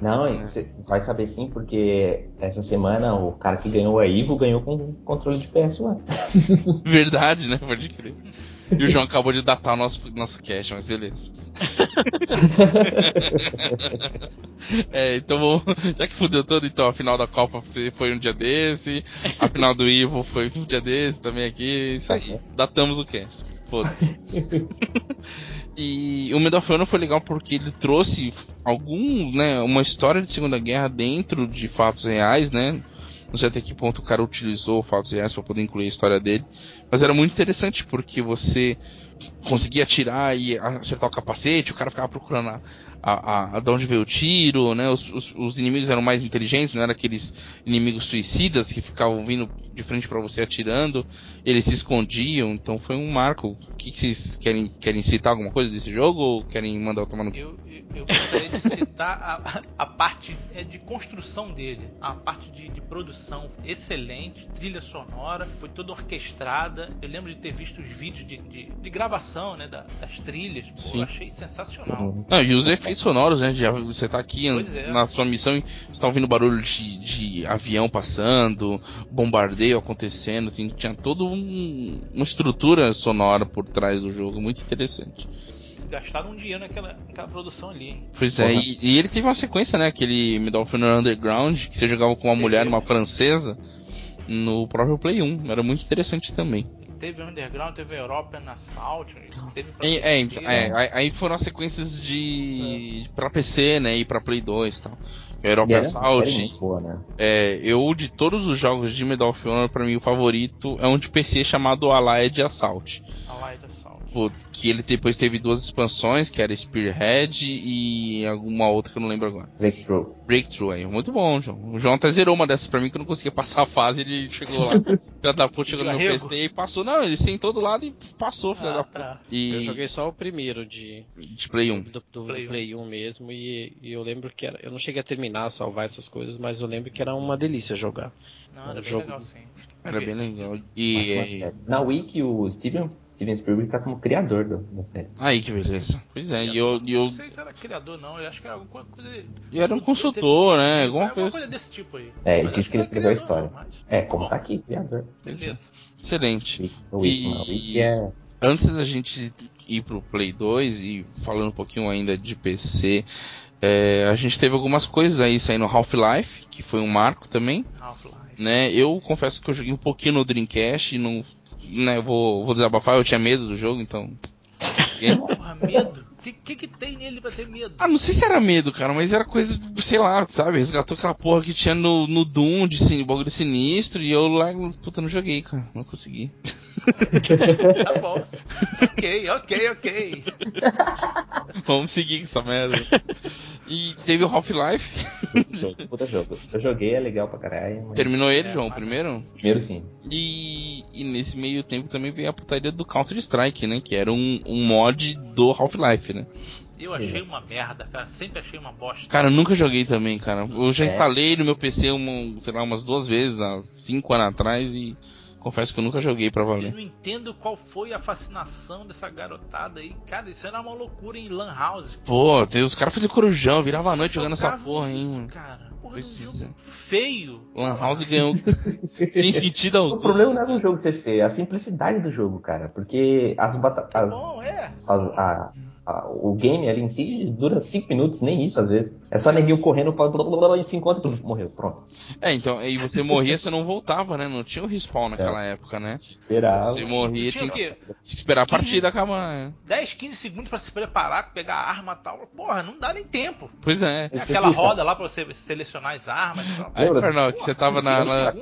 Não, você vai saber sim, porque essa semana o cara que ganhou a Ivo ganhou com controle de PS1. Verdade, né? Pode crer. E o João acabou de datar o nosso, nosso cash, mas beleza. é, então já que fudeu todo, então a final da Copa foi um dia desse, a final do Ivo foi um dia desse também aqui, isso aí. Datamos o cash. Foda-se. E o Medal of Honor foi legal porque ele trouxe algum, né, uma história de Segunda Guerra dentro de fatos reais, né? Não sei até que ponto o cara utilizou fatos reais para poder incluir a história dele, mas era muito interessante porque você conseguia atirar e acertar o capacete, o cara ficava procurando a, a, a, de onde veio o tiro, né? Os, os, os, inimigos eram mais inteligentes, não eram aqueles inimigos suicidas que ficavam vindo de frente para você atirando, eles se escondiam, então foi um marco. O que, que vocês querem, querem citar alguma coisa desse jogo ou querem mandar eu tomar no... Eu, eu, eu gostaria de citar a, a parte é, de construção dele, a parte de, de produção excelente, trilha sonora, foi toda orquestrada. Eu lembro de ter visto os vídeos de, de, de gravação, né, da, das trilhas. Pô, eu achei sensacional. Não, e os efeitos efeitos sonoros, né? De, você tá aqui é. na sua missão e você tá ouvindo barulho de, de avião passando, bombardeio acontecendo, assim, tinha toda um, uma estrutura sonora por trás do jogo, muito interessante. Gastaram um dinheiro naquela, naquela produção ali. Pois é, e, e, ele teve uma sequência, né? Aquele Medal of Honor Underground, que você jogava com uma mulher, uma francesa, no próprio Play 1. Era muito interessante também teve Underground, teve European Assault, teve pra é, é, é, aí foram as sequências de é. para PC, né, e para Play 2 e tal. Europa E era Assault. boa, né? É, eu, de todos os jogos de Medal of Honor, pra mim o favorito é um de PC chamado Allied Assault. Allied Assault. Pô, que ele depois teve duas expansões, que era Spearhead e alguma outra que eu não lembro agora. Breakthrough. Breakthrough aí, muito bom, João. O João até zerou uma dessas pra mim que eu não conseguia passar a fase, ele chegou lá. filha da puta chegou no meu. PC e passou. Não, ele sentou do lado e passou, filha da Ah, puta. tá. Eu E joguei só o primeiro de, de Play 1. do, do Play Play, um. 1 mesmo e, e eu lembro que era. Eu não cheguei a terminar, salvar essas coisas, mas eu lembro que era uma delícia jogar. Não, era O bem jogo- legal sim. Era bem legal. Mas, E. é, Na Wiki, o Steven, Steven Spielberg tá como criador do- da série. Aí que beleza. Pois é, e eu, e eu, Não sei se era criador, não. Eu acho que era alguma coisa. e era um consultor, né? Alguma Alguma coisa. coisa desse tipo aí. É, ele disse que ele escreveu a história. não, mas- É, como Bom, tá aqui, criador. Beleza. Excelente. E- é. Antes da gente ir pro Play 2 e falando um pouquinho ainda de PC, é, a gente teve algumas coisas aí saindo Half-Life, que foi um marco também, Half-Life. né? Eu confesso que eu joguei um pouquinho no Dreamcast e não, né, vou, vou desabafar, eu tinha medo do jogo, então. Porra, medo? O que, que que tem nele pra ter medo? Ah, não sei se era medo, cara, mas era coisa, sei lá, sabe? Resgatou aquela porra que tinha no, no Doom de sin- bagulho sinistro e eu lá, puta, não joguei, cara, não consegui. Tá bom. ok, ok, ok. Vamos seguir com essa merda. E teve o Half-Life. jogo, puta jogo. Eu joguei, é legal pra caralho. Mas... Terminou ele, É, João, mas- primeiro? Primeiro sim. E, e nesse meio tempo também veio a putaria do Counter-Strike, né? Que era um, um mod do Half-Life, né? Eu achei uma merda, cara. Sempre achei uma bosta. Cara, eu nunca joguei também, cara. Eu já É. instalei no meu PC, uma, sei lá, umas duas vezes, há cinco anos atrás, e confesso que eu nunca joguei pra Eu valer. não entendo qual foi a fascinação dessa garotada aí. Cara, isso era uma loucura em Lan House. Pô, os caras faziam corujão, virava a noite jogando essa porra, hein, isso, mano. Cara, porra, Precisa. um jogo feio. Lan House ganhou sem sentido algum. O problema não é do jogo ser feio, é a simplicidade do jogo, cara. Porque as batatas. Bom, é. As- a- o game ali em si dura 5 minutos, nem isso às vezes. É só neguinho correndo blá, blá, blá, blá, e se encontra e morreu. Pronto. É, então, aí você morria, você não voltava, né? Não tinha o respawn naquela época, né? Esperava. Você morria, Tinha tinha que, tinha que esperar a 15 partida acabar. né? 10, 15 segundos pra se preparar, pegar a arma e tal. Porra, não dá nem tempo. Pois é. Tem Você aquela custa. roda lá pra você selecionar as armas e tal. Aí? Fernão, que você tava na, 15 na,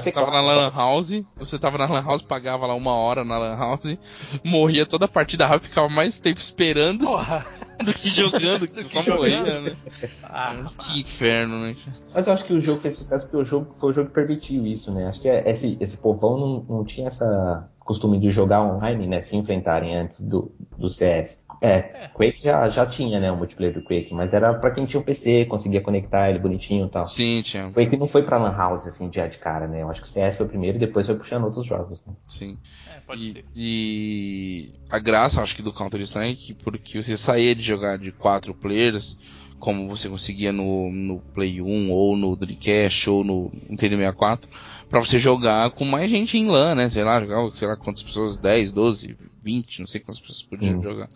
você tava na Cara, Lan House, você tava na Lan House, pagava lá uma hora na Lan House, morria toda a partida rápida, ficava mais tempo esperando Porra. Do que jogando, que só morria, jogando. né? Ah, Que inferno, né? Mas eu acho que o jogo fez sucesso porque o jogo foi o jogo que permitiu isso, né? Acho que esse, esse povão não, não tinha essa costume de jogar online, né? Se enfrentarem antes do, do CS. É, Quake já, já tinha, né? O multiplayer do Quake, mas era pra quem tinha um PC, conseguia conectar ele bonitinho e tal. Sim, tinha. Quake não foi pra Lan House, assim, já de cara, né? Eu acho que o CS foi o primeiro e depois foi puxando outros jogos. Né? Sim. é, pode E, ser. e a graça, acho que, do Counter-Strike, porque você saía de jogar de quatro players, como você conseguia no, no Play 1, ou no Dreamcast, ou no Nintendo 64, pra você jogar com mais gente em LAN, né? Sei lá, jogar, sei lá quantas pessoas, 10, 12, 20, não sei quantas pessoas podiam Hum. jogar.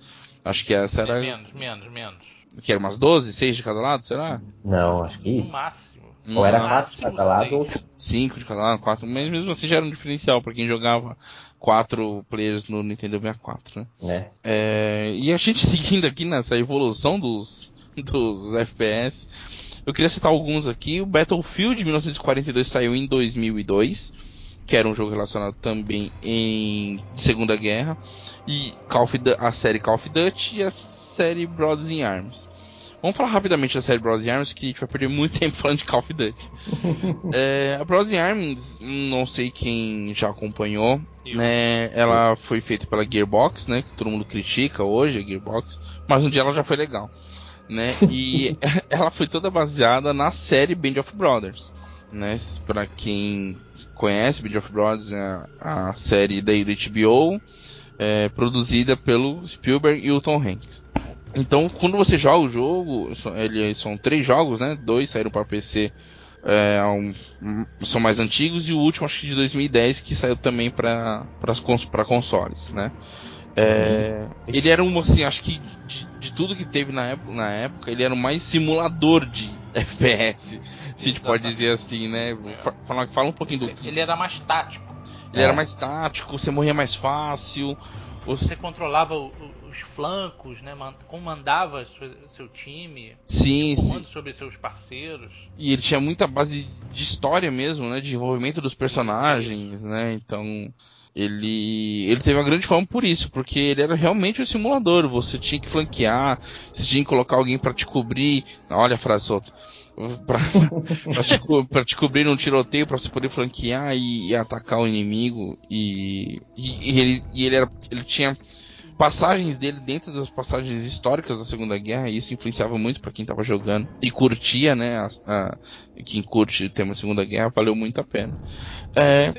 Acho que essa era, É menos, menos, menos. que era umas 12, 6 de cada lado, será? Não, acho que No isso. máximo. Ou era No quatro de máximo cada lado ou seis. 5 de cada lado, 4, mas mesmo assim já era um diferencial pra quem jogava quatro players no Nintendo 64, né? né? É, e a gente seguindo aqui nessa evolução dos, dos FPS, eu queria citar alguns aqui. O Battlefield 1942 saiu em 2002, que era um jogo relacionado também em Segunda Guerra, e Call of a série Call of Duty e a série Brothers in Arms. Vamos falar rapidamente da série Brothers in Arms, que a gente vai perder muito tempo falando de Call of Duty. É, a in Arms, não sei quem já acompanhou, né? Ela foi feita pela Gearbox, né? Que todo mundo critica hoje, a Gearbox, mas um dia ela já foi legal, né? E ela foi toda baseada na série Band of Brothers, né? Para quem conhece Band of Brothers, é a série da HBO, é, produzida pelo Spielberg e o Tom Hanks. Então, quando você joga o jogo, são- ele, são três jogos, né? Dois saíram para PC, é, um- são mais antigos, e o último, acho que de 2010, que saiu também para consoles, né? É, ele era um, assim, acho que de, de tudo que teve na época, na época, ele era o mais simulador de FPS, se a gente pode dizer assim, né? Fa- Fala, fala um pouquinho do Ele era mais tático. ele era É. mais tático, você morria mais fácil. Você- Você controlava o- o- os flancos, né? man- Comandava sua- seu time, Sim, sim. comando sobre seus parceiros. E ele tinha muita base de história mesmo, né? De envolvimento dos personagens, né? Então, ele ele teve uma grande fama por isso, porque ele era realmente um simulador. Você tinha que flanquear, você tinha que colocar alguém pra te cobrir. Olha a frase solta. Pra, pra, te, pra te cobrir num tiroteio, pra você poder flanquear e, e atacar o inimigo. E, e, e ele, e ele, era, ele tinha passagens dele dentro das passagens históricas da Segunda Guerra, e isso influenciava muito pra quem tava jogando e curtia, né? A, a- quem curte o tema Segunda Guerra, valeu muito a pena. É,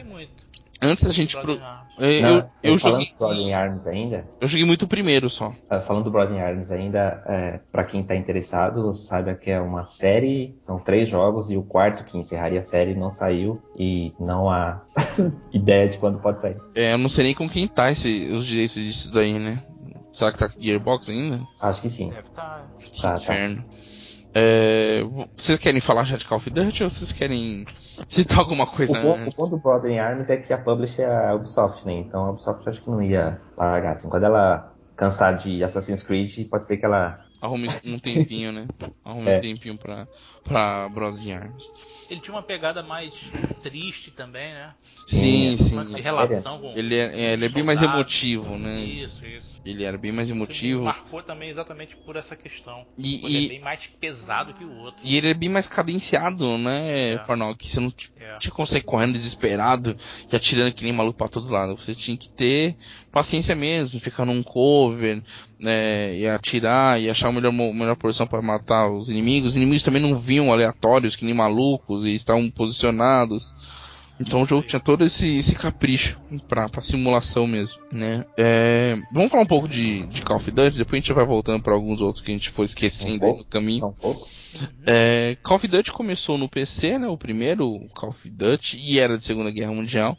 antes a gente. Pro, Brothers é, Não, eu, eu, joguei, do Brothering Arms ainda, eu joguei muito o primeiro só. ah, falando do Brothering Arms ainda, é, para quem tá interessado, saiba que é uma série, são três jogos e o quarto que encerraria a série não saiu e não há ideia de quando pode sair. É, eu não sei nem com quem tá esse, os direitos disso daí, né? Será que tá com Gearbox ainda? Acho que sim. Deve estar. Que Tá, tá. É, vocês querem falar já de Call of Duty ou vocês querem citar alguma O coisa bom, o antes? bom do Brothering Arms é que a publisher é a Ubisoft, né? Então a Ubisoft acho que não ia largar. Assim, quando ela cansar de Assassin's Creed, pode ser que ela. Arrume um tempinho, né? Arrume É. um tempinho pra, pra Bros Arms. Ele tinha uma pegada mais triste também, né? Sim, Sim, sim. Relação com. Ele é, é, ele é bem mais emotivo, né? Isso, isso. Ele era bem mais emotivo. marcou também exatamente por essa questão. E, Ele é bem mais pesado que o outro. e ele é bem mais cadenciado, né, É. Farnock? Você não É. tinha sair correndo desesperado e atirando que nem maluco pra todo lado. Você tinha que ter paciência mesmo, ficar num cover, né, e atirar e achar a melhor, melhor posição pra matar os inimigos. Os inimigos também não vinham aleatórios, que nem malucos, e estavam posicionados. Então o jogo tinha todo esse, esse capricho pra, pra simulação mesmo, né? É, vamos falar um pouco de, de Call of Duty, depois a gente vai voltando pra alguns outros que a gente foi esquecendo aí no caminho. Um pouco. É, Call of Duty começou no PC, né? O primeiro Call of Duty, e era de Segunda Guerra Mundial.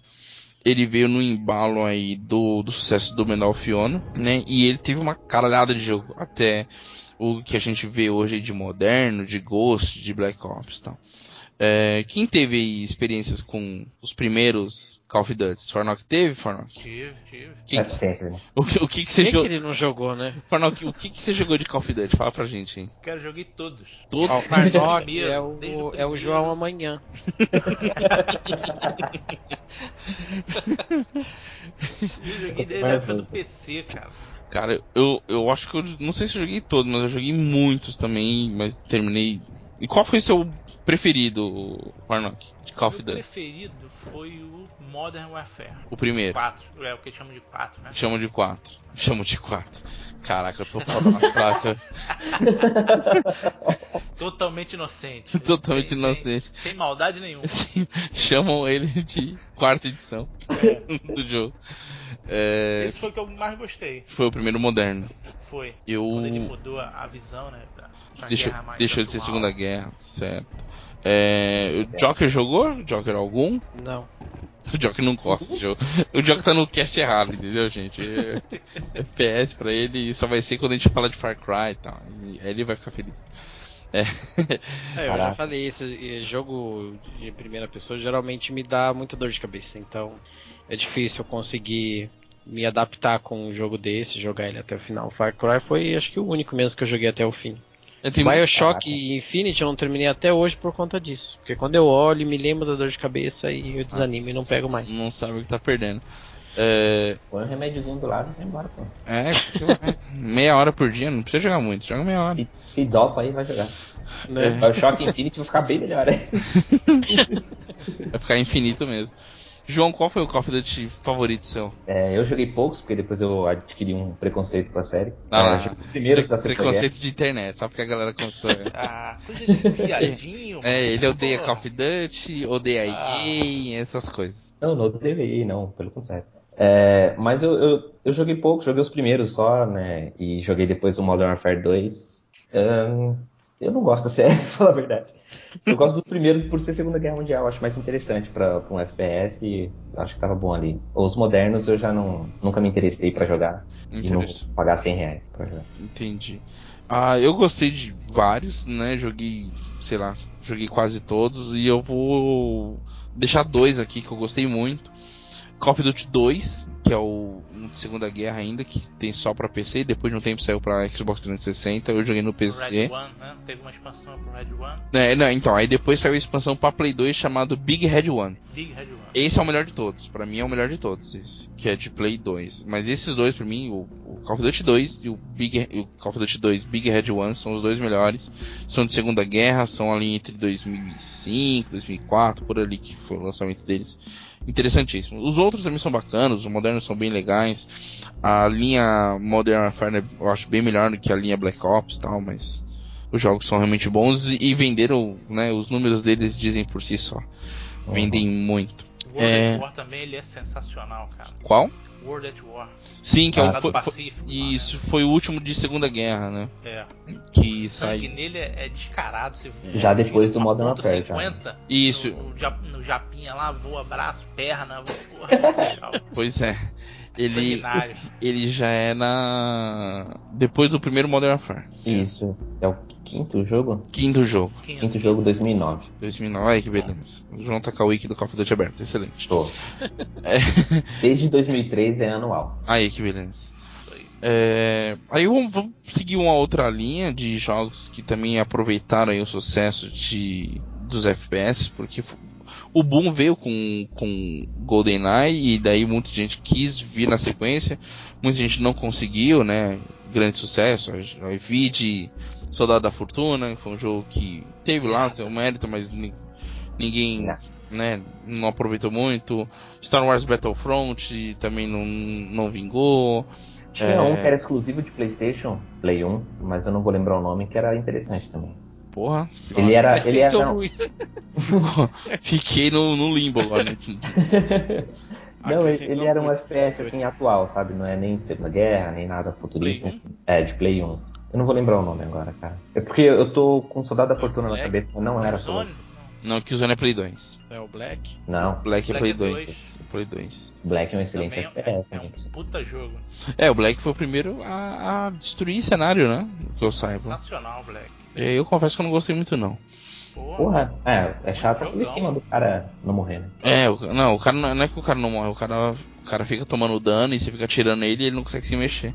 Ele veio no embalo aí do, do sucesso do of Honor, né? E ele teve uma caralhada de jogo, até o que a gente vê hoje de moderno, de Ghost, de Black Ops e tal. É, quem teve experiências com os primeiros Call of Duty? Farnock teve, Farnock? Tive, tive. Quem- É sempre, né? o, que, o que que você que jogou? ele não jogou, né? Farnock, o que que você jogou de Call of Duty? Fala pra gente aí. Cara, eu joguei todos. Todo... Ó, o Farnock primeiro, é o, o é o. João amanhã. Eu joguei desde a época do. PC, cara. Cara, eu, eu acho que eu não sei se eu joguei todos, mas eu joguei muitos também, mas terminei. E qual foi o seu preferido, Farnock, de Call of Duty? preferido foi o Modern Warfare. O primeiro. 4, é o que chamam de 4, né? Chamo de 4. Chamo de 4. Caraca, eu tô falando as frases. Totalmente inocente. Totalmente Sem- inocente. Sem, sem maldade nenhuma. Assim, chamam ele de quarta edição É. do jogo. É, Esse foi o que eu mais gostei. foi o primeiro moderno. Foi. Eu. Quando ele mudou a visão, né? Pra, pra Deixou, deixou de ser. Segunda Guerra, certo. É, o Joker jogou? Joker algum? Não. O Joker não gosta desse jogo. O Joker tá no cast errado, entendeu, gente? É, FPS pra ele só vai ser quando a gente falar de Far Cry e tal. E aí ele vai ficar feliz. É. É, eu já falei, esse jogo de primeira pessoa geralmente me dá muita dor de cabeça, então é difícil eu conseguir me adaptar com um jogo desse, jogar ele até o final. Far Cry foi acho que o único mesmo que eu joguei até o fim. É, tem Bioshock Caraca. e Infinity eu não terminei até hoje por conta disso. Porque quando eu olho, me lembro da dor de cabeça e eu desanimo e não pego mais. Não sabe o que tá perdendo. É, Põe um remédiozinho do lado e vai embora, pô. é, meia hora por dia, não precisa jogar muito, joga meia hora. Se, se dopa aí, vai jogar. Né? Vai o Shock Infinity vai ficar bem melhor, né? Vai ficar infinito mesmo. João, qual foi o Call of Duty favorito seu? É, eu joguei poucos, porque depois eu adquiri um preconceito com a série. Ah, é, joguei os primeiros da Segunda Guerra. Preconceito de internet, só porque a galera começou. Ah, coisa de viadinho. É, ele odeia. Call of Duty, odeia Ah. EA, essas coisas. Não, não deveria, não, pelo contrário. É, mas eu, eu, eu joguei pouco, joguei os primeiros só, né? E joguei depois o Modern Warfare 2. Ahn, eu não gosto da série, pra falar a verdade. Eu gosto dos primeiros por ser Segunda Guerra Mundial, acho mais interessante pra, pra um FPS e acho que tava bom ali. Os modernos eu já não, nunca me interessei pra jogar e não pagar 100 reais pra jogar. Entendi. Ah, eu gostei de vários, né? Joguei, sei lá, joguei quase todos e eu vou deixar dois aqui que eu gostei muito. Call of Duty 2, que é o de Segunda Guerra ainda, que tem só pra PC, e depois de um tempo saiu pra Xbox 360, eu joguei no PC. Red One, né? Teve uma expansão pro Red One. É, não, então, aí depois saiu a expansão pra Play 2 chamado Big Red One. Big Red One. Esse é o melhor de todos, pra mim é o melhor de todos, esse, que é de Play 2. Mas esses dois, pra mim, o, o Call of Duty 2 e o, Big, o Call of Duty 2 Big Red One são os dois melhores. São de Segunda Guerra, são ali entre 2005, 2004, por ali que foi o lançamento deles. Interessantíssimo. Os outros também são bacanas, os modernos são bem legais. A linha Modern Warfare eu acho bem melhor do que a linha Black Ops e tal, mas os jogos são realmente bons e, e venderam, né, os números deles dizem por si só. Vendem muito. World É. War também ele é sensacional, cara. Qual? World at War. Sim, que é Ah, o Lá foi, do foi- Pacífico. lá, isso foi o último de Segunda Guerra, né? né? É. Que O sangue saiu. nele é, é descarado. Você Já voa depois de do Modern Warfare, já. 50, Isso. No, no, ja- no Japinha lá, voa braço, perna. Legal. Pois é. Ele, ele já é na. Depois do primeiro Modern Warfare. Isso. É o quinto jogo? Quinto jogo. Quinto. Quinto jogo 2009. 2009. Ai, que beleza. O João tá com a wiki do Call of Duty aberto. Excelente. Tô. É. Desde 2003 é anual. Aí, que beleza. É, aí vamos, vamos seguir uma outra linha de jogos que também aproveitaram aí o sucesso de, dos FPS, porque o boom veio com, com GoldenEye e daí muita gente quis vir na sequência, muita gente não conseguiu, né? Grande sucesso, a a Vide, Soldado da Fortuna, que foi um jogo que teve lá seu mérito, mas ni- ninguém, Não. né, não aproveitou muito. Star Wars Battlefront também não, não vingou. Tinha É. um que era exclusivo de PlayStation, Play 1, mas eu não vou lembrar o nome, que era interessante também. Porra, Ele era. Ele era fiquei no, no limbo agora. né? não, ele, ele era um. FPS assim atual, sabe? Não é nem de Segunda Guerra, nem nada futurista. Play É, de Play 1. Eu não vou lembrar o nome agora, cara. É porque eu tô com Soldado da Fortuna na Black? cabeça, mas não era Zone? Soldado. Não, que o Zone é Play 2. É o Black. Não, Black é Black Play é 2. dois. Play 2. Black é um excelente Também é, FPS. é né? um puta jogo. É, o Black foi o primeiro a, a destruir cenário, né? Que eu saiba. Sensacional, Black. E Eu confesso que eu não gostei muito, não. Porra. Porra, é, é chato aquele esquema do cara não morrer, né? É, o, não, o cara não, não é que o cara não morre, o cara, o cara fica tomando dano e você fica tirando ele e ele não consegue se mexer.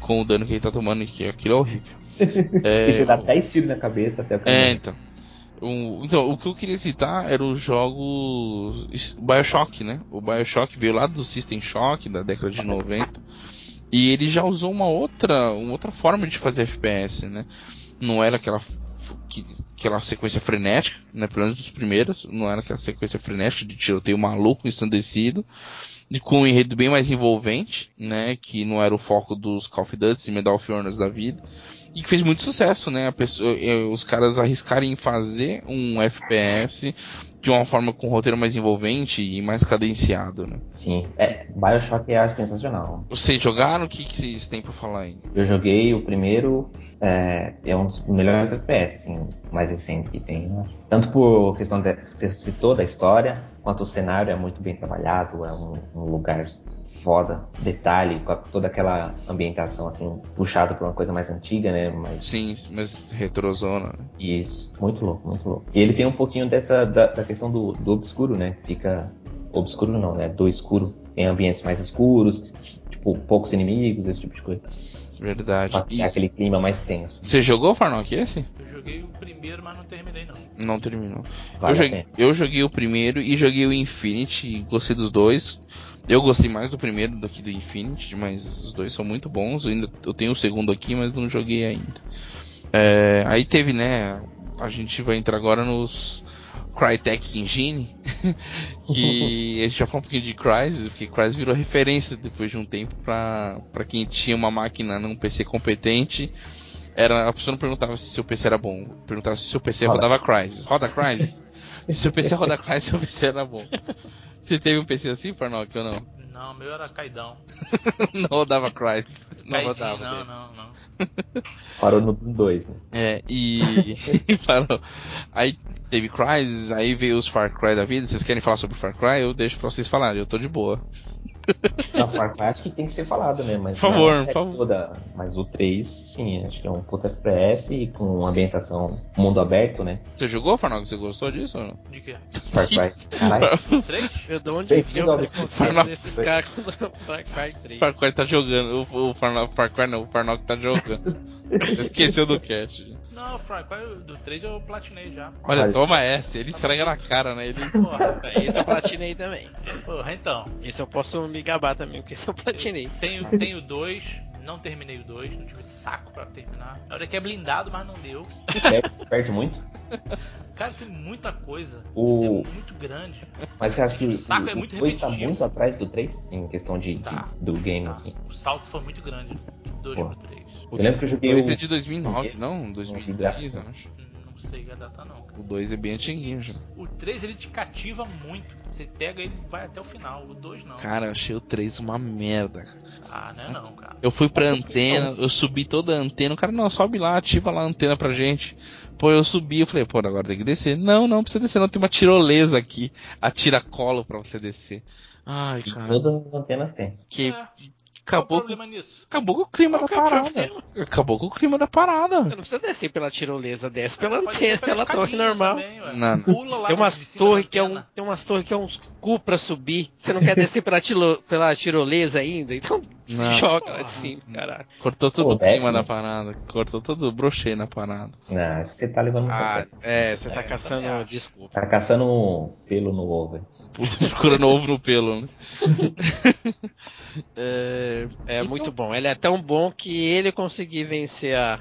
Com o dano que ele tá tomando, que aquilo é horrível. É, e você dá 10 tiros na cabeça até o cara É, então. O, então, o que eu queria citar eram os jogos Bioshock, né? O Bioshock veio lá do System Shock, da década de 90. E ele já usou uma outra, uma outra forma de fazer FPS, né? Não era aquela, que- aquela sequência frenética, né? Pelo menos dos primeiros. Não era aquela sequência frenética de tiroteio maluco, ensandecido. E com um enredo bem mais envolvente, né? Que não era o foco dos Call of Duty e Medal of Honor da vida. E que fez muito sucesso, né? A pessoa, eh, os caras arriscarem em fazer um FPS de uma forma com um roteiro mais envolvente e mais cadenciado, né? Sim. É, Bioshock é sensacional. Vocês jogaram? O que, que vocês têm pra falar aí? Eu joguei o primeiro, é, é um dos melhores FPS, assim, mais recentes que tem, né? Tanto por questão de você citou da história, quanto o cenário é muito bem trabalhado, é um, um lugar foda, detalhe, com a- toda aquela ambientação, assim, puxada pra uma coisa mais antiga, né? Mas Sim, mas retrozona. né? isso, muito louco, muito louco. E ele tem um pouquinho dessa, da, da questão do, do obscuro, né? Fica, obscuro não, né? Do escuro. Tem ambientes mais escuros, tipo, poucos inimigos, esse tipo de coisa. Verdade. Pra E aquele clima mais tenso. você jogou Farnock esse? Eu joguei o primeiro, mas não terminei não. Não terminou. Vale eu, joguei, eu joguei o primeiro e joguei o Infinity e gostei dos dois. Eu gostei mais do primeiro do que do Infinity, mas os dois são muito bons. Eu, ainda, eu tenho o segundo aqui, mas não joguei ainda. É, aí teve, né? A gente vai entrar agora nos Crytek Engine, que a gente já falou um pouquinho de Crysis, porque Crysis virou referência depois de um tempo pra quem tinha uma máquina num PC competente. Era, a pessoa não perguntava se seu PC era bom, perguntava se seu PC Roda. rodava Crysis. Roda Crysis? se seu PC roda Crysis, seu PC era bom. Você teve um PC assim, Farnock, ou não? Não, o meu era caidão. não rodava Crysis. Não Caidinho, rodava. não, dele. não, não. Parou no 2, né? É, e. parou. Aí teve Crysis, aí veio os Far Cry da vida. Vocês querem falar sobre Far Cry? Eu deixo pra vocês falarem, eu tô de boa. Não, Far Cry acho que tem que ser falado, né? Mas Por favor, é por favor. toda- Mas o 3, sim, acho que é um puta FPS e com uma ambientação mundo aberto, né? Você jogou, Farnock? Você gostou disso ou não? De quê? Far Cry. Caralho. Três? Eu de onde Far- caras com o Far Cry 3? Far Cry tá jogando. O, o Farnock, Far Cry não, o Farnock tá jogando. Esqueceu do cast. Não, o Far Cry do 3 eu platinei já. Olha, Olha. toma essa. Ele esfrega na cara, né? Ele... Porra, Esse eu platinei também. porra, então. Esse eu posso me gabar também, porque eu platinei. Tenho, tenho dois, não terminei o dois, não tive saco pra terminar. A hora que é blindado, mas não deu. Perde, perde muito. Cara, tem muita coisa. O... É muito grande. Mas você acha que o, O saco é muito 2 tá repetitivo. muito atrás do 3? Em questão de, de- Tá. do game, Tá? assim. O salto foi muito grande do 2 Pô. pro 3. O Eu lembro que eu joguei 2 o- é de 2009, não? vi 2010, gráfico. eu acho. Não sei a data não. cara. O 2 é bem antiguinho já. O 3 ele te cativa muito. Você pega ele e vai até o final. O 2 não. Cara, eu achei o 3 uma merda. cara. Ah, não é não, cara. Eu fui pra antena, eu subi toda a antena. O cara, não, sobe lá, ativa lá a antena pra gente. Pô, eu subi, eu falei, pô, agora tem que descer. Não, não precisa descer, não. Tem uma tirolesa aqui. A tiracolo pra você descer. Ai, cara. todas as antenas tem. Que É, qual o acabou, problema nisso? acabou com o clima Qual da é parada. problema? Acabou com o clima da parada. Você não precisa descer pela tirolesa, desce pela antena, pela torre normal. também, ué. Não, não. Pula lá Tem de umas torres que é um, tem umas torres que é uns cu pra subir. Você não quer descer pela, tilo, pela tirolesa ainda, então Não. se joga lá de cima, caralho. Cortou todo Pô, o clima da né? parada. Cortou todo o brochê na parada. Não, você tá levando muito a Ah, é, você tá É, caçando desculpa. Tá caçando pelo no ovo. Procurando ovo no pelo, né? é, É Então- muito bom. Ele é tão bom que ele conseguir vencer a.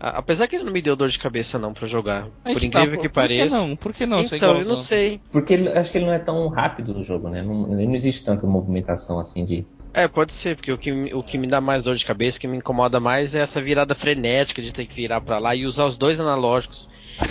apesar que ele não me deu dor de cabeça não pra jogar. aí Por tá, incrível por- que Por pareça. que não? Por que não? ser então, eu não sei. Porque ele- acho que ele não é tão rápido o jogo, né? Não, não existe tanta movimentação assim de. É, pode ser, porque o que, me- o que me dá mais dor de cabeça, o que me incomoda mais é essa virada frenética de ter que virar pra lá e usar os dois analógicos.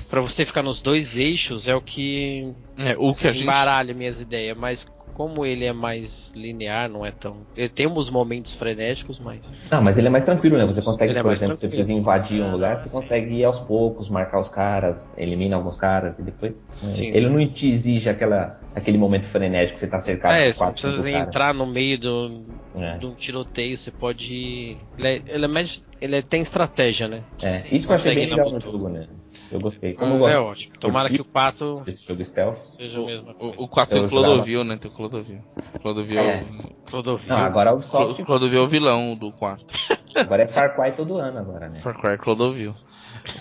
Pra você ficar nos dois eixos é o que É, o que a gente. embaralha minhas ideias, mas como ele é mais linear, não é tão. Ele tem uns momentos frenéticos, mas. Não, mas ele é mais tranquilo, né? Você consegue, Ele é por mais exemplo, se você tranquilo. precisa invadir um É, lugar, você consegue ir aos poucos, marcar os caras, elimina alguns caras e depois. né? Sim, ele sim. não te exige aquela, aquele momento frenético que você tá cercado é, você não quatro, cinco precisa entrar no meio do, É. de um tiroteio, você pode. Ele, é, ele é mais. Ele é- tem estratégia, né? É, Sim, isso que eu achei bem legal no jogo, né? Eu gostei. Como eu é gosto ótimo. Tomara que o 4 desse jogo stealth. seja mesma coisa. O, o 4 tem o. Clodovil, né? Tem o Clodovil. Clodovil É. Clodovil. Não, agora o Clo- Ubisoft Clodovil é o vilão do 4. agora é Far Cry todo ano agora, né? Far Cry Clodovil.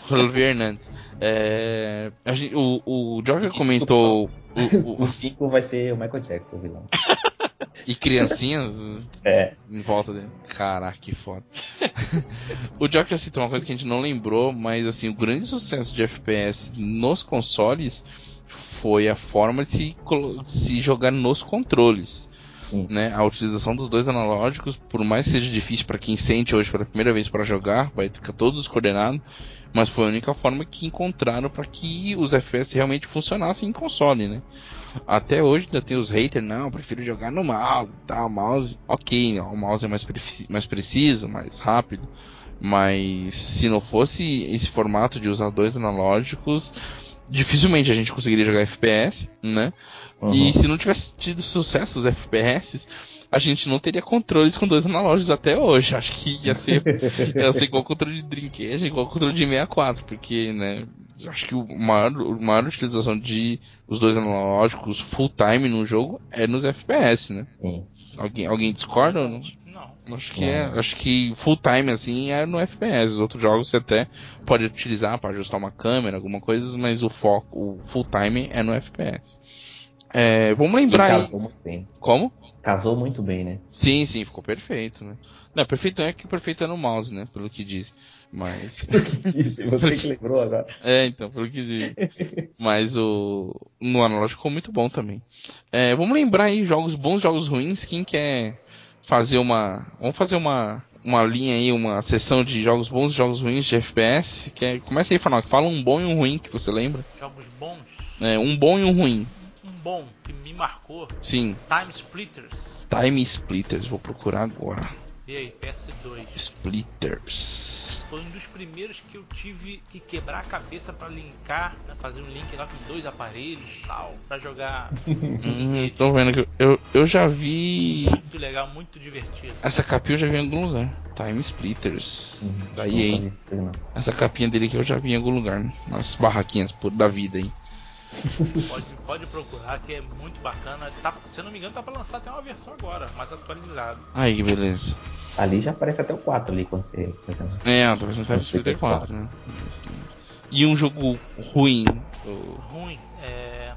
Clodovil Hernandes. É, a gente- o, o Joker comentou. O, o- O 5 vai ser o Michael Jackson, o vilão. E criancinhas É. em volta dele. Caraca, que foda. o Joker citou uma coisa que a gente não lembrou, mas assim, o grande sucesso de FPS nos consoles foi a forma de se, se jogar nos controles. Né? A utilização dos dois analógicos, por mais que seja difícil para quem sente hoje pela primeira vez para jogar, vai ficar todo descoordenado, mas foi a única forma que encontraram para que os FPS realmente funcionassem em console, né? Até hoje ainda tem os haters, não, prefiro jogar no mouse, tá, o mouse, ok, o mouse é mais, mais preciso, mais rápido, mas se não fosse esse formato de usar dois analógicos, dificilmente a gente conseguiria jogar FPS, né? Uhum. E se não tivesse tido sucesso os FPS, a gente não teria controles com dois analógicos até hoje. Acho que ia ser, ia ser igual controle de Dreamcast, igual controle de 64, porque, né, eu acho que o maior, a maior utilização de os dois analógicos full time no jogo é nos FPS, né? Sim. Alguém, alguém discorda ou não? Não. Acho que é, acho que full time assim é no FPS. Os outros jogos você até pode utilizar para ajustar uma câmera, alguma coisa, mas o foco, o full time é no FPS. É, vamos E lembrar aí. casou muito bem. Como? Casou muito bem, né? Sim, sim, ficou perfeito, né? Não, perfeito é que perfeito é no mouse, né? Pelo que dizem. Mas. Você que lembrou agora. É, então, pelo que dizem. Mas o. No analógico ficou muito bom também. É, vamos lembrar aí jogos bons, jogos ruins. Quem quer fazer uma. Vamos fazer uma. Uma linha aí, uma sessão de jogos bons e jogos ruins de FPS. Quer... Começa aí, Fanok. Fala um bom e um ruim que você lembra. Jogos bons. É, um bom e um ruim. Bom que me marcou. Sim. Time Splitters. Time Splitters. Vou procurar agora. E aí, PS2. Splitters. foi um dos primeiros que eu tive que quebrar a cabeça pra linkar, né, fazer um link lá com dois aparelhos e tal, pra jogar. Hum, tô vendo que eu, eu, já vi. Muito legal, muito divertido. Essa capinha eu já vi em algum lugar. Time Splitters. Da EA. Não sabia, não. Essa capinha dele que eu já vi em algum lugar. Nas barraquinhas da vida aí. Pode, pode procurar que é muito bacana. Tá, se eu não me engano, tá pra lançar até uma versão agora, mais atualizada. Aí, que beleza. Ali já aparece até o 4 ali quando você. É, tô pensando em Time Splitter 4, né? E um jogo ruim. o- Ruim, é.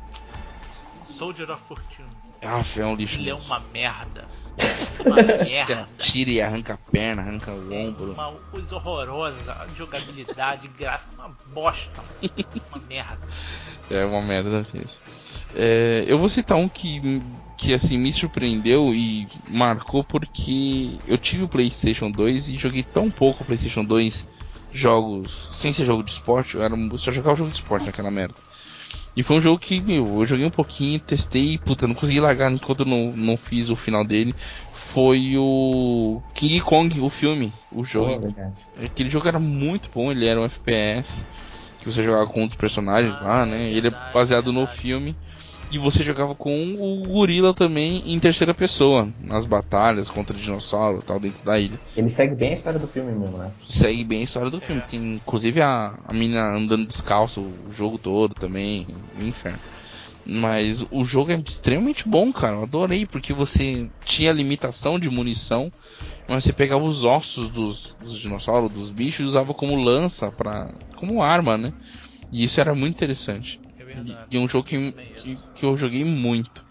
Soldier of Fortune. Ah, é um lixo. Ele é uma merda. Uma merda. atira e arranca a perna, arranca o ombro. Uma coisa horrorosa, jogabilidade, gráfico, uma bosta. Uma merda. É uma merda daqueles. É, eu vou citar um que, que assim me surpreendeu e marcou porque eu tive o PlayStation 2 e joguei tão pouco o PlayStation 2 jogos sem ser jogo de esporte, eu era, só jogava jogo de esporte naquela merda. E foi um jogo que, meu, eu joguei um pouquinho, testei, puta, não consegui largar enquanto eu não, não fiz o final dele. Foi o King Kong, o filme, o jogo. Aquele jogo era muito bom, ele era um FPS que você jogava com um dos personagens lá, né? Ele é baseado no filme. E você jogava com o gorila também em terceira pessoa, nas batalhas contra dinossauro e tal, dentro da ilha. Ele segue bem a história do filme mesmo, né? Segue bem a história do filme. Tem inclusive a, a menina andando descalço o jogo todo também, o inferno. Mas o jogo é extremamente bom, cara. Eu adorei, porque você tinha limitação de munição, mas você pegava os ossos dos, dos dinossauros, dos bichos, e usava como lança, pra, como arma, né? E isso era muito interessante. É E, verdade. e um jogo que, que, que eu joguei muito.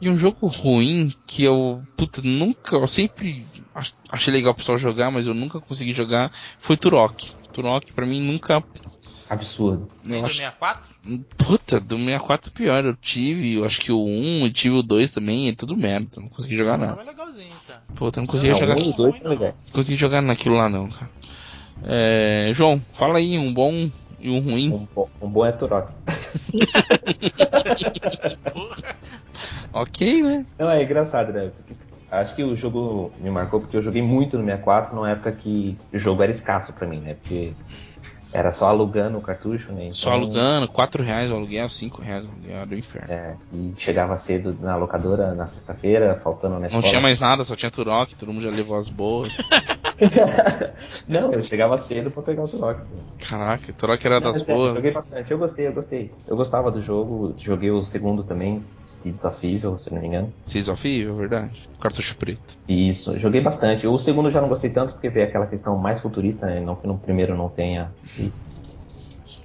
E um jogo ruim que eu, puta, nunca, eu sempre ach- achei legal o pessoal jogar, mas eu nunca consegui jogar, foi Turok. Turok pra mim nunca. Absurdo. Nem do acho, 64? puta, do 64 pior. Eu tive, eu acho que o 1 e tive o 2 também, é tudo merda. Não consegui jogar nada. é legalzinho, cara. Puta, não conseguia Não, jogar. um dois Não. Não consegui jogar naquilo lá não, cara. É, João, fala aí um bom e um ruim. Um, bo- um bom é Turok. Porra. Ok, né? Não, é engraçado, né? Porque Acho que o jogo me marcou porque eu joguei muito no 64 numa época que o jogo era escasso pra mim, né? Porque era só alugando o cartucho, né? Só Então, alugando, 4 reais o aluguel, 5 reais o aluguel, era do inferno. É, e chegava cedo na locadora na sexta-feira, faltando na Não escola. tinha mais nada, só tinha Turok, todo mundo já levou as boas. Não, eu chegava cedo pra pegar o Turok. Caraca, Turok era Não, das é boas. Joguei bastante, eu gostei, eu gostei. Eu gostava do jogo, joguei o segundo também, se desafível, se não me engano. Seas of Evil, é verdade. Cartucho preto. Isso, joguei bastante. O segundo já não gostei tanto porque veio aquela questão mais futurista, né? Não que no primeiro não tenha.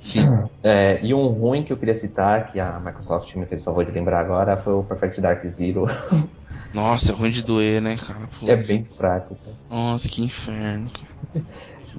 Sim. É, e um ruim que eu queria citar, que a Microsoft me fez o favor de lembrar agora, foi o Perfect Dark Zero. Nossa, é ruim de doer, né, cara? Putz. é bem fraco. cara. Nossa, que inferno. cara.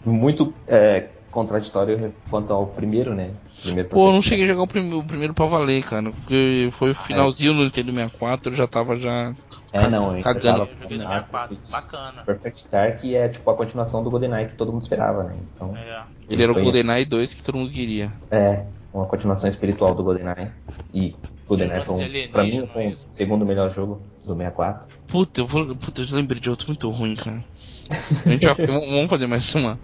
Muito é, contraditório quanto ao primeiro, né? Primeiro Pô, eu não cheguei a jogar o, prim- o primeiro pra valer, cara. Porque foi o finalzinho do Nintendo 64, eu já tava já. É, não, eu Cagando. no com 64. Bacana. Perfect Dark é tipo a continuação do GoldenEye que todo mundo esperava, né? Então, É. Ele era o GoldenEye 2 que todo mundo queria. é uma continuação espiritual do GoldenEye. E GoldenEye foi, um, pra mim, alienígena, foi é o segundo melhor jogo do 64. Puta, eu vou. Puta, eu lembrei de outro muito ruim, cara. A gente vai, vamos fazer mais uma.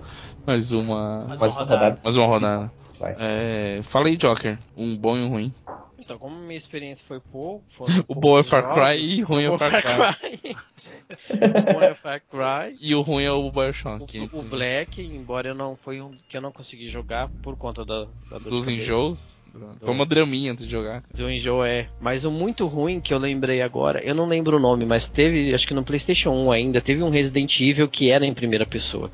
Mais uma. Mais Mais uma rodada. rodada. Mais uma rodada. Vai. É, fala aí, Joker. Um bom e um ruim. Então, como minha experiência foi pouco, O bom é poucos Far jogos, Cry e ruim é o Far Cry. o bom é Far Cry. E o ruim é o O, Bioshock. o Black, embora eu não foi um que eu não consegui jogar por conta da, da Dos enjoos. Toma draminha antes de jogar. Do enjoo é. Mas o muito ruim que eu lembrei agora, eu não lembro o nome, mas teve, acho que no PlayStation 1 ainda, teve um Resident Evil que era em primeira pessoa.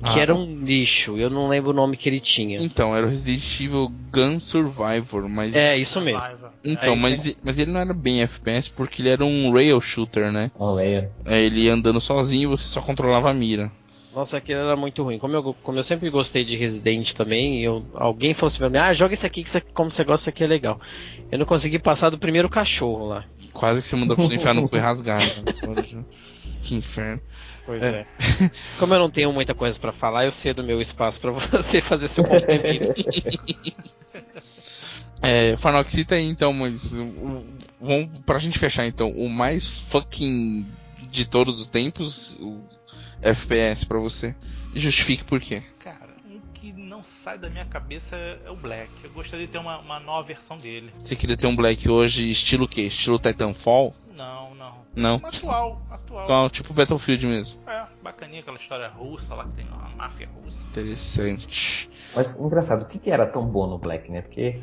Que Ah, era sim. um lixo, eu não lembro o nome que ele tinha. Então, era o Resident Evil Gun Survivor, mas. É, isso mesmo. Então, Aí- mas, mas ele não era bem FPS porque ele era um rail shooter, né? Olha, É, ele andando sozinho você só controlava a mira. Nossa, aquele era muito ruim. Como eu, como eu sempre gostei de Resident também, eu, alguém falou assim pra mim, ah, joga esse aqui, que isso aqui- como você gosta, isso aqui é legal. Eu não consegui passar do primeiro cachorro lá. Quase que você mandou pra você enfiar no cu e rasgar. né? que inferno. Pois É. é. Como eu não tenho muita coisa pra falar, eu cedo meu espaço pra você fazer seu complemento. É, Farnock, cita aí então, mas. Vamos, pra gente fechar então, o mais fucking de todos os tempos, o FPS pra você. Justifique por quê. Cara, não sai da minha cabeça é o Black. Eu gostaria de ter uma, uma nova versão dele. Você queria ter um Black hoje, estilo o quê? Estilo Titanfall? Não, não. Não. Atual, atual. Atual, tipo Battlefield mesmo. É, bacaninha aquela história russa lá que tem uma máfia russa. Interessante. Mas engraçado, o que, que era tão bom no Black, né? Porque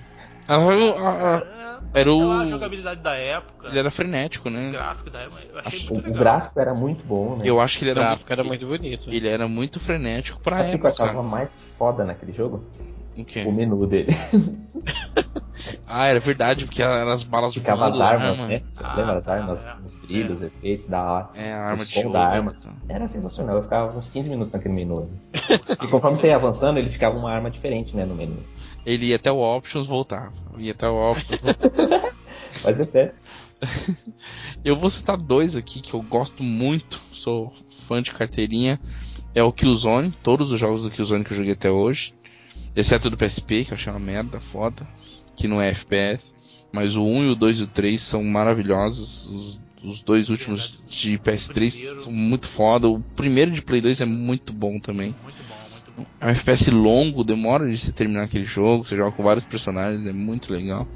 ah, ah, É, Era o- a jogabilidade da época, Ele era frenético, o né? gráfico da época. Eu achei Acho- o, muito o legal. gráfico era muito bom, né? Eu acho que ele O era, gráfico era muito, muito bonito. ele era muito frenético pra Sabe o que eu época. achava mais foda naquele jogo? O quê? O menu dele. Ah, era verdade, porque eram as balas Ficava as voando lá, armas, né? Ah, Lembra as armas, é. os brilhos, os efeitos da hora. É, a arma O de som jogo. da arma. então. Era sensacional, eu ficava uns 15 minutos naquele menu. E conforme você ia avançando, ele ficava uma arma diferente, né, no menu. Ele ia até o Options voltar. Ia até o Options voltar. Mas é sério. Eu vou citar dois aqui que eu gosto muito, sou fã de carteirinha. É o Killzone, todos os jogos do Killzone que eu joguei até hoje. Exceto do PSP, que eu achei uma merda foda, que não é FPS. Mas o 1 e o 2 e o 3 são maravilhosos. Os, os dois últimos de PS3 primeiro. são muito foda. O primeiro de Play 2 é muito bom também. Muito bom, muito bom. É um FPS longo, demora de você terminar aquele jogo, você joga com vários personagens, é muito legal.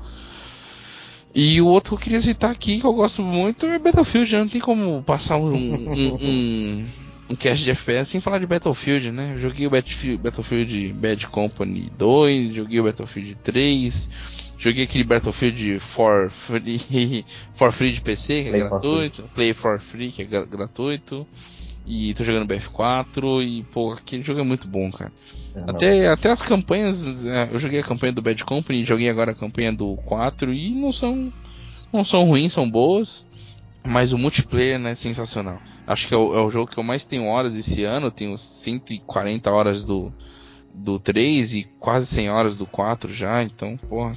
E o outro que eu queria citar aqui, que eu gosto muito, é Battlefield. Não tem como passar um, um, um, um cast de FPS sem falar de Battlefield, né? Eu joguei o Battlefield, Battlefield Bad Company 2, joguei o Battlefield 3, joguei aquele Battlefield for free, for free de PC, que é Play for gratuito, Play for Free, que é gra- gratuito. E tô jogando BF4 e, pô, aquele jogo é muito bom, cara. Não, Até, até as campanhas, é, eu joguei a campanha do Bad Company, joguei agora a campanha do 4 e não são não são ruins, são boas, mas o multiplayer né, é sensacional. Acho que é o, é o jogo que eu mais tenho horas esse ano, tenho 140 horas do do 3 e quase 100 horas do 4 já, então, porra,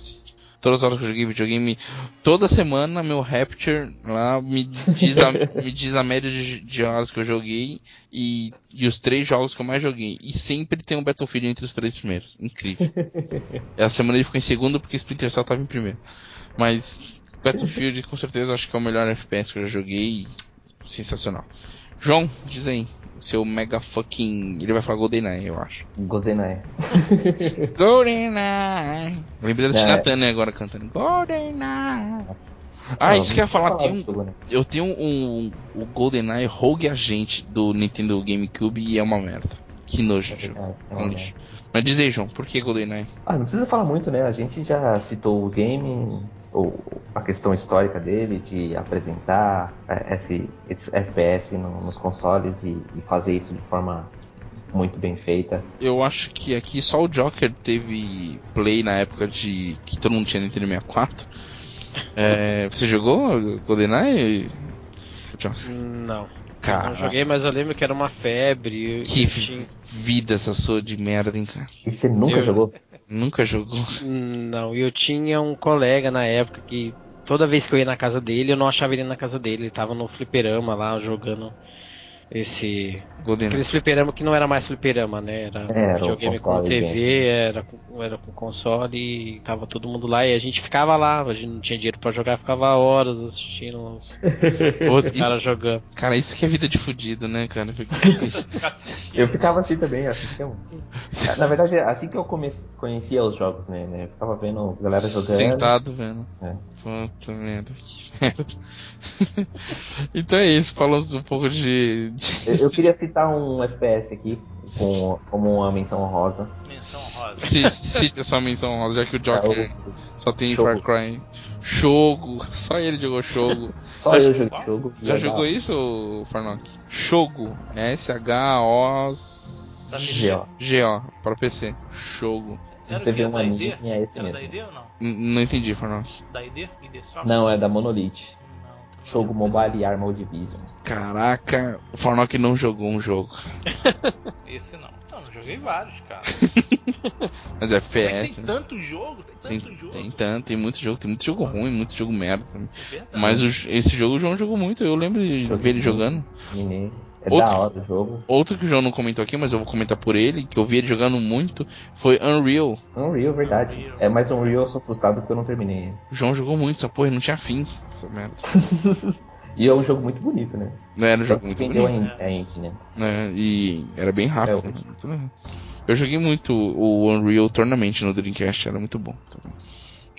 todas as horas que eu joguei videogame, toda semana meu Rapture lá me diz a, me diz a média de, de horas que eu joguei e, e os três jogos que eu mais joguei. E sempre tem um Battlefield entre os três primeiros. Incrível. Essa semana ele ficou em segundo porque Splinter Cell tava em primeiro. Mas Battlefield com certeza acho que é o melhor FPS que eu já joguei. Sensacional. João, diz aí. Seu mega fucking. Ele vai falar GoldenEye, eu acho. GoldenEye. GoldenEye. Lembrei da É. Tina Turner agora cantando. GoldenEye. Ah, isso que eu ia falar. Tem um, né? eu tenho um, o GoldenEye Rogue Agente do Nintendo GameCube e é uma merda. Que nojo de jogo. É, é lixo. Mas diz aí, João, por que GoldenEye? Ah, não precisa falar muito, né? A gente já citou o game, ou a questão histórica dele, de apresentar é, esse, esse FPS no- nos consoles e, e fazer isso de forma muito bem feita. Eu acho que aqui só o Joker teve play na época de que todo mundo tinha Nintendo 64. É, você jogou GoldenEye? Joker? Não. Cara, Não joguei, mas eu lembro que era uma febre. que tinha- vida essa sua de merda, hein, cara? E você nunca Eu- jogou? Nunca jogou. Não, eu tinha um colega na época que toda vez que eu ia na casa dele, eu não achava ele na casa dele. Ele tava no fliperama lá jogando esse. GoldenEye. Aqueles fliperama que não era mais fliperama, né? Era, É, era videogame com TV, era com, era com console e tava todo mundo lá e a gente ficava lá. A gente não tinha dinheiro pra jogar, ficava horas assistindo os isso- caras jogando. cara, isso que é vida de fudido, né, cara? Eu ficava assim também, assistia um. Na verdade, assim que eu comece, conhecia os jogos, né, né? Eu ficava vendo a galera jogando. Sentado vendo. É. Puta merda, que merda. então é isso, falamos um pouco de. Eu, eu queria citar um FPS aqui, com, como uma menção honrosa. Menção rosa. Se- Cite a sua menção rosa, já que o Joker É só tem Shogo. Far Cry. Shogo, só ele jogou Shogo. Só eu joguei jogo. e Já é jogou isso, Farnock? Shogo, S-H-O. G.O. Para PC. Shogo. Você vê um Da ID? anime, é esse Era mesmo. da ID ou não? N- Não entendi, Farnock. Da ID? ID só? Não, é da Monolith. Jogo. Mobile Armor Division. Caraca, o Farnock não jogou um jogo. Esse não. Não, joguei vários, cara. Mas é Mas FPS. tem né? tanto jogo, tem Tem, tanto jogo. tem tanto, tem muito jogo, tem muito jogo ruim, muito jogo merda também. É verdade. Mas o- esse jogo o João jogou muito, eu lembro de Joguei ver ele jogando. É Outro- da hora o jogo. Outro que o João não comentou aqui, mas eu vou comentar por ele, que eu vi ele jogando muito, foi Unreal. Unreal, verdade. Unreal. É, mas Unreal eu sou frustrado porque eu não terminei. ele. O João jogou muito essa porra, não tinha fim. Essa merda. E é um jogo muito bonito, né? Não era um jogo muito bonito. a, a engine, né? né? E era bem rápido. É, né? Muito legal. Eu joguei muito o Unreal Tournament no Dreamcast, era muito bom também.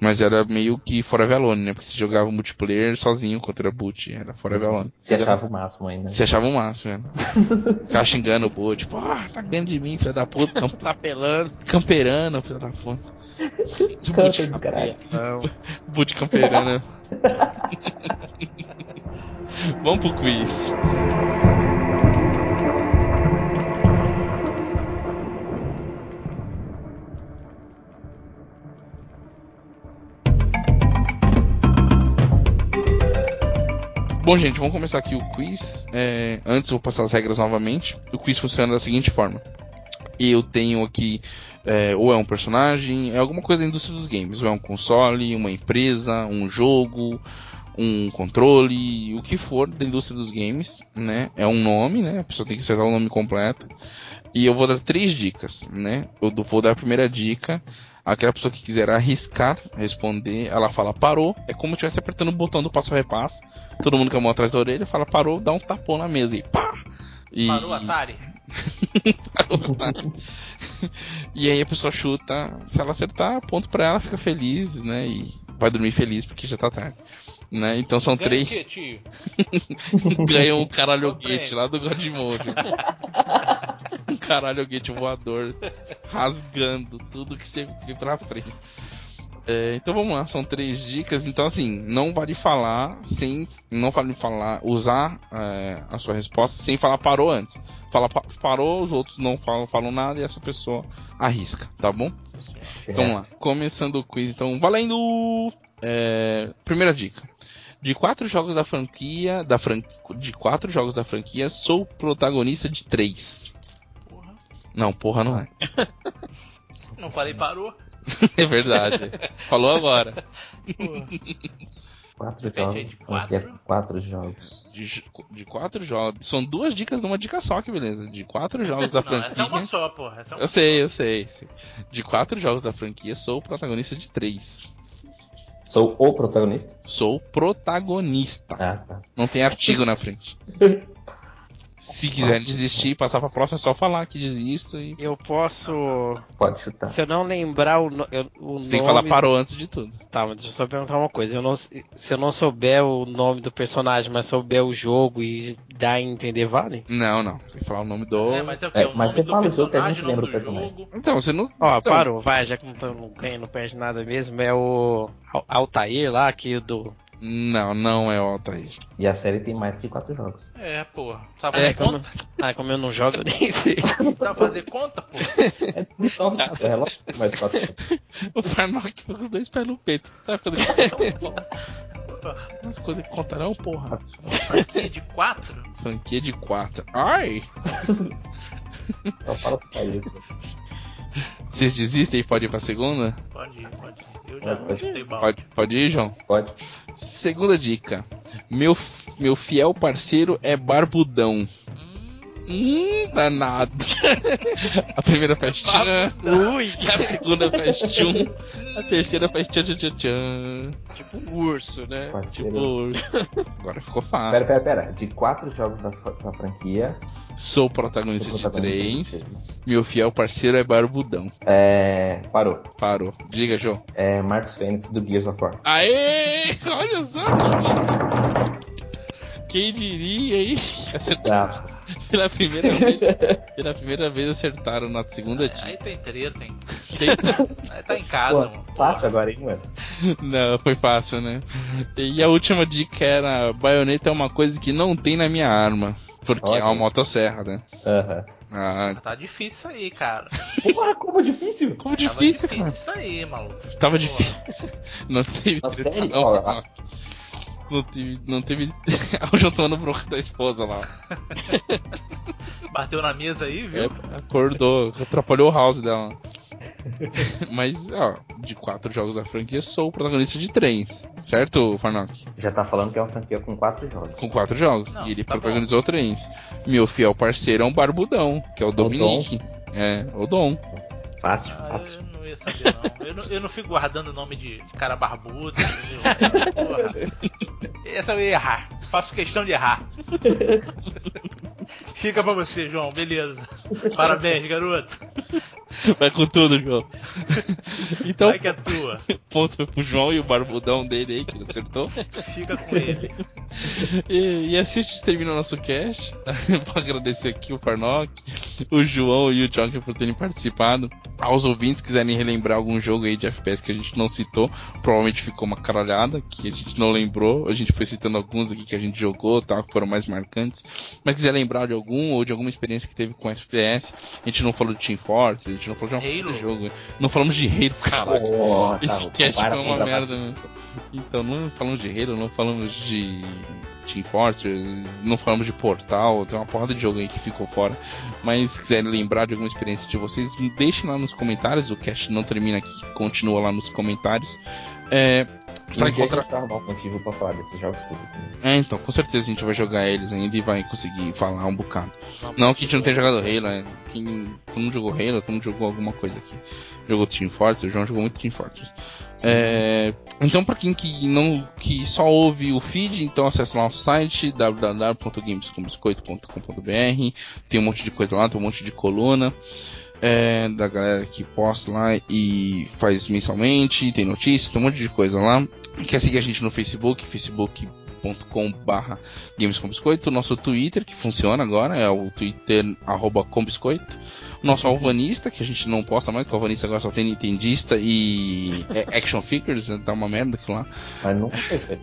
Mas era meio que Forever Alone, né? Porque você jogava multiplayer sozinho contra boot, era Forever Alone. Você achava o máximo ainda. Você achava o máximo, né? Ficava xingando o boot, tipo, ah, tá ganhando de mim, filho da puta, camp Tá pelando. camperando, filho da puta. Caralho. Não. Boot camperando. Vamos pro quiz. Bom, gente, vamos começar aqui o quiz. É, antes, vou passar as regras novamente. O quiz funciona da seguinte forma: eu tenho aqui, é, ou é um personagem, é alguma coisa da indústria dos games, ou é um console, uma empresa, um jogo, um controle, o que for da indústria dos games, né? É um nome, né? A pessoa tem que acertar o nome completo. E eu vou dar três dicas, né? Eu vou dar a primeira dica. Aquela pessoa que quiser arriscar responder, ela fala parou. É como se estivesse apertando o botão do passo a repasso. Todo mundo com a mão atrás da orelha fala parou, dá um tapão na mesa e pá! E, Parou Atari? Parou, tá? e aí a pessoa chuta, se ela acertar, ponto pra ela, fica feliz, né? E vai dormir feliz porque já tá tarde. Né? Então são Ganha três. Ganham um caralho Qual guete prêmio? lá do Godmode. um caralho guete voador rasgando tudo que você vê pra frente. É, então vamos lá, são três dicas. Então assim, não vale falar sem, não vale falar, usar é, a sua resposta sem falar parou antes. Fala pa- parou, os outros não falam, falam nada e essa pessoa arrisca, tá bom? Então vamos lá, começando o quiz, então valendo! É, primeira dica. De quatro jogos da franquia, da fran... de quatro jogos da franquia, sou protagonista de três. Não, porra não é. Não falei parou? É verdade. Falou agora. Porra. Quatro aí, jogos. de franquia, quatro? quatro jogos. De, de quatro jogos. São duas dicas numa dica só, que beleza. De quatro jogos da Não, franquia. essa é uma só, porra. Essa é uma Eu sei, eu sei, sei. De quatro jogos da franquia, sou protagonista de três. Sou o protagonista? Sou protagonista. Ah, tá. Não tem artigo na frente. Se quiser desistir e passar pra próxima, é só falar que desisto e. Eu posso. Pode chutar. Se eu não lembrar o, no- eu- o Você tem que nome- falar parou antes de tudo. Tá, mas deixa eu só perguntar uma coisa. Eu não, se eu não souber o nome do personagem, mas souber o jogo e dar a entender, vale? Não, não. Tem que falar o nome do. É, mas é o que? É, o mas nome você do fala o jogo que a gente nome lembra o personagem. jogo. Então, você não. Ó, então, parou, vai, já que não, tô- não ganha, não perde nada mesmo. É o Al- Altair lá, que do. Não, não é o Altair. E a série tem mais que quatro jogos. É, porra. Sabe É, fazer como, conta? ah, como eu não jogo, eu nem sei. Sabe fazer conta, porra? É um é relógio que tem mais quatro jogos. O Farnock foi com os dois pés no peito. Sabe quando ele conta? Mas quando ele conta, não, porra. Franquia de quatro? Franquia de quatro. Ai! Só fala pra isso. Vocês desistem e podem ir pra segunda? Pode ir, pode ir. Eu já Pode, pode. Pode, pode ir, João? Pode. Segunda dica. Meu, meu fiel parceiro é barbudão. Hum, Hum, danado. A primeira faz tchan. Ui, A segunda faz tchum. A terceira faz tchan tchan tchan tipo um urso, né? Parceiro. Tipo, agora ficou Pera, fácil. pera, pera. De quatro jogos da, da franquia. Sou protagonista sou de protagonista três. de três. Meu fiel parceiro é barbudão. É. Parou. Parou. Diga, João. É Marcos Fênix do Gears of War. Aê! Olha só! Quem diria, hein? Acertaram. Tá. Pela primeira vez. Pela primeira vez acertaram na segunda dica. Aí tem treta, hein? Tem- Aí tá em casa, Pô, mano. fácil agora, hein, mano? Não, foi fácil, né? E a última dica era: baioneta é uma coisa que não tem na minha arma. Porque é Olha. uma motosserra, né? Aham. Ah, Tá difícil isso aí, cara. Porra, como difícil! como Tava difícil, cara. Isso aí, maluco. Tava Pô, difícil. Não teve treta, sério? não, fácil. Não teve. Não teve. o João tomando bronca da esposa lá. Bateu na mesa aí, viu? É, acordou, atrapalhou o house dela. Mas, ó, de quatro jogos da franquia, sou o protagonista de três. Certo, Farnock? Já tá falando que é uma franquia com quatro jogos. Com quatro jogos. Não, e ele tá protagonizou três. Meu fiel parceiro é um barbudão, que é o Dominique. É, o Dom. Fácil, Ah, fácil. Eu não ia saber, não. Eu não, eu não fico guardando o nome de, de cara barbudo. Essa eu ia errar. Faço questão de errar. Fica pra você, João, beleza. Parabéns, garoto. Vai com tudo, João. Então, Vai que é tua. ponto foi pro João e o barbudão dele aí, que não acertou. Fica com ele. E, e assim a gente termina o nosso cast. Vou agradecer aqui o Farnock, o João e o Joker por terem participado. Aos ouvintes quiserem relembrar algum jogo aí de FPS que a gente não citou, provavelmente ficou uma caralhada que a gente não lembrou. A gente foi citando alguns aqui que a gente jogou, tal, que foram mais marcantes. Mas quiser lembrar de algum ou de alguma experiência que teve com FPS, a gente não falou de Team Fortress, gente não falou de uma Halo. jogo. Não falamos de Halo, caralho. Oh, Esse tá, cast foi uma merda, né? Então, não falamos de Halo, não falamos de Team Fortress, não falamos de Portal, tem uma porrada de jogo aí que ficou fora. Mas se quiserem lembrar de alguma experiência de vocês, deixem lá nos comentários. O cast não termina aqui, continua lá nos comentários. É, E pra um dia a encontrar. um motivo pra falar desses jogos tudo. né? É, então, com certeza a gente vai jogar eles ainda e vai conseguir falar um bocado. Não que a gente não tenha jogado Halo, né? Quem, todo mundo jogou Halo, todo mundo jogou alguma coisa aqui. Jogou Team Fortress, o João jogou muito Team Fortress. É, então, pra quem que não que só ouve o feed, então acessa lá o site www.gamescombiscoito.com.br. Tem um monte de coisa lá, tem um monte de coluna. É, da galera que posta lá e faz mensalmente, tem notícias, tem um monte de coisa lá. Quer seguir a gente no Facebook, facebook.com barra Games com Biscoito, nosso Twitter, que funciona agora, é o Twitter arroba com biscoito. Nosso alvanista, que a gente não posta mais, porque o alvanista agora só tem Nintendista e é, Action Figures, né, tá uma merda aquilo lá. Mas nunca foi feito.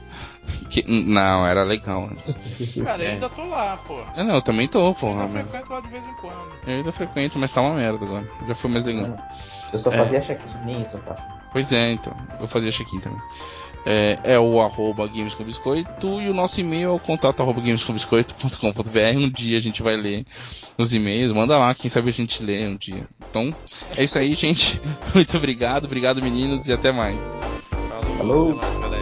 Que- não, era legal antes. Cara, eu É. ainda tô lá, pô. É, não, eu também tô, porra, Eu mas frequento lá de vez em quando. eu ainda frequento, mas tá uma merda agora. Já foi mais legal. Eu só É. fazia check-in, nem isso eu faço. Pois é, então. Eu fazia check-in também. É, é o arroba Games com Biscoito e o nosso e-mail é o contato arroba gamescombiscoito.com.br. Um dia a gente vai ler os e-mails, manda lá, quem sabe a gente lê um dia. Então, é isso aí, gente. Muito obrigado, obrigado meninos e até mais. Falou. Falou. Até mais.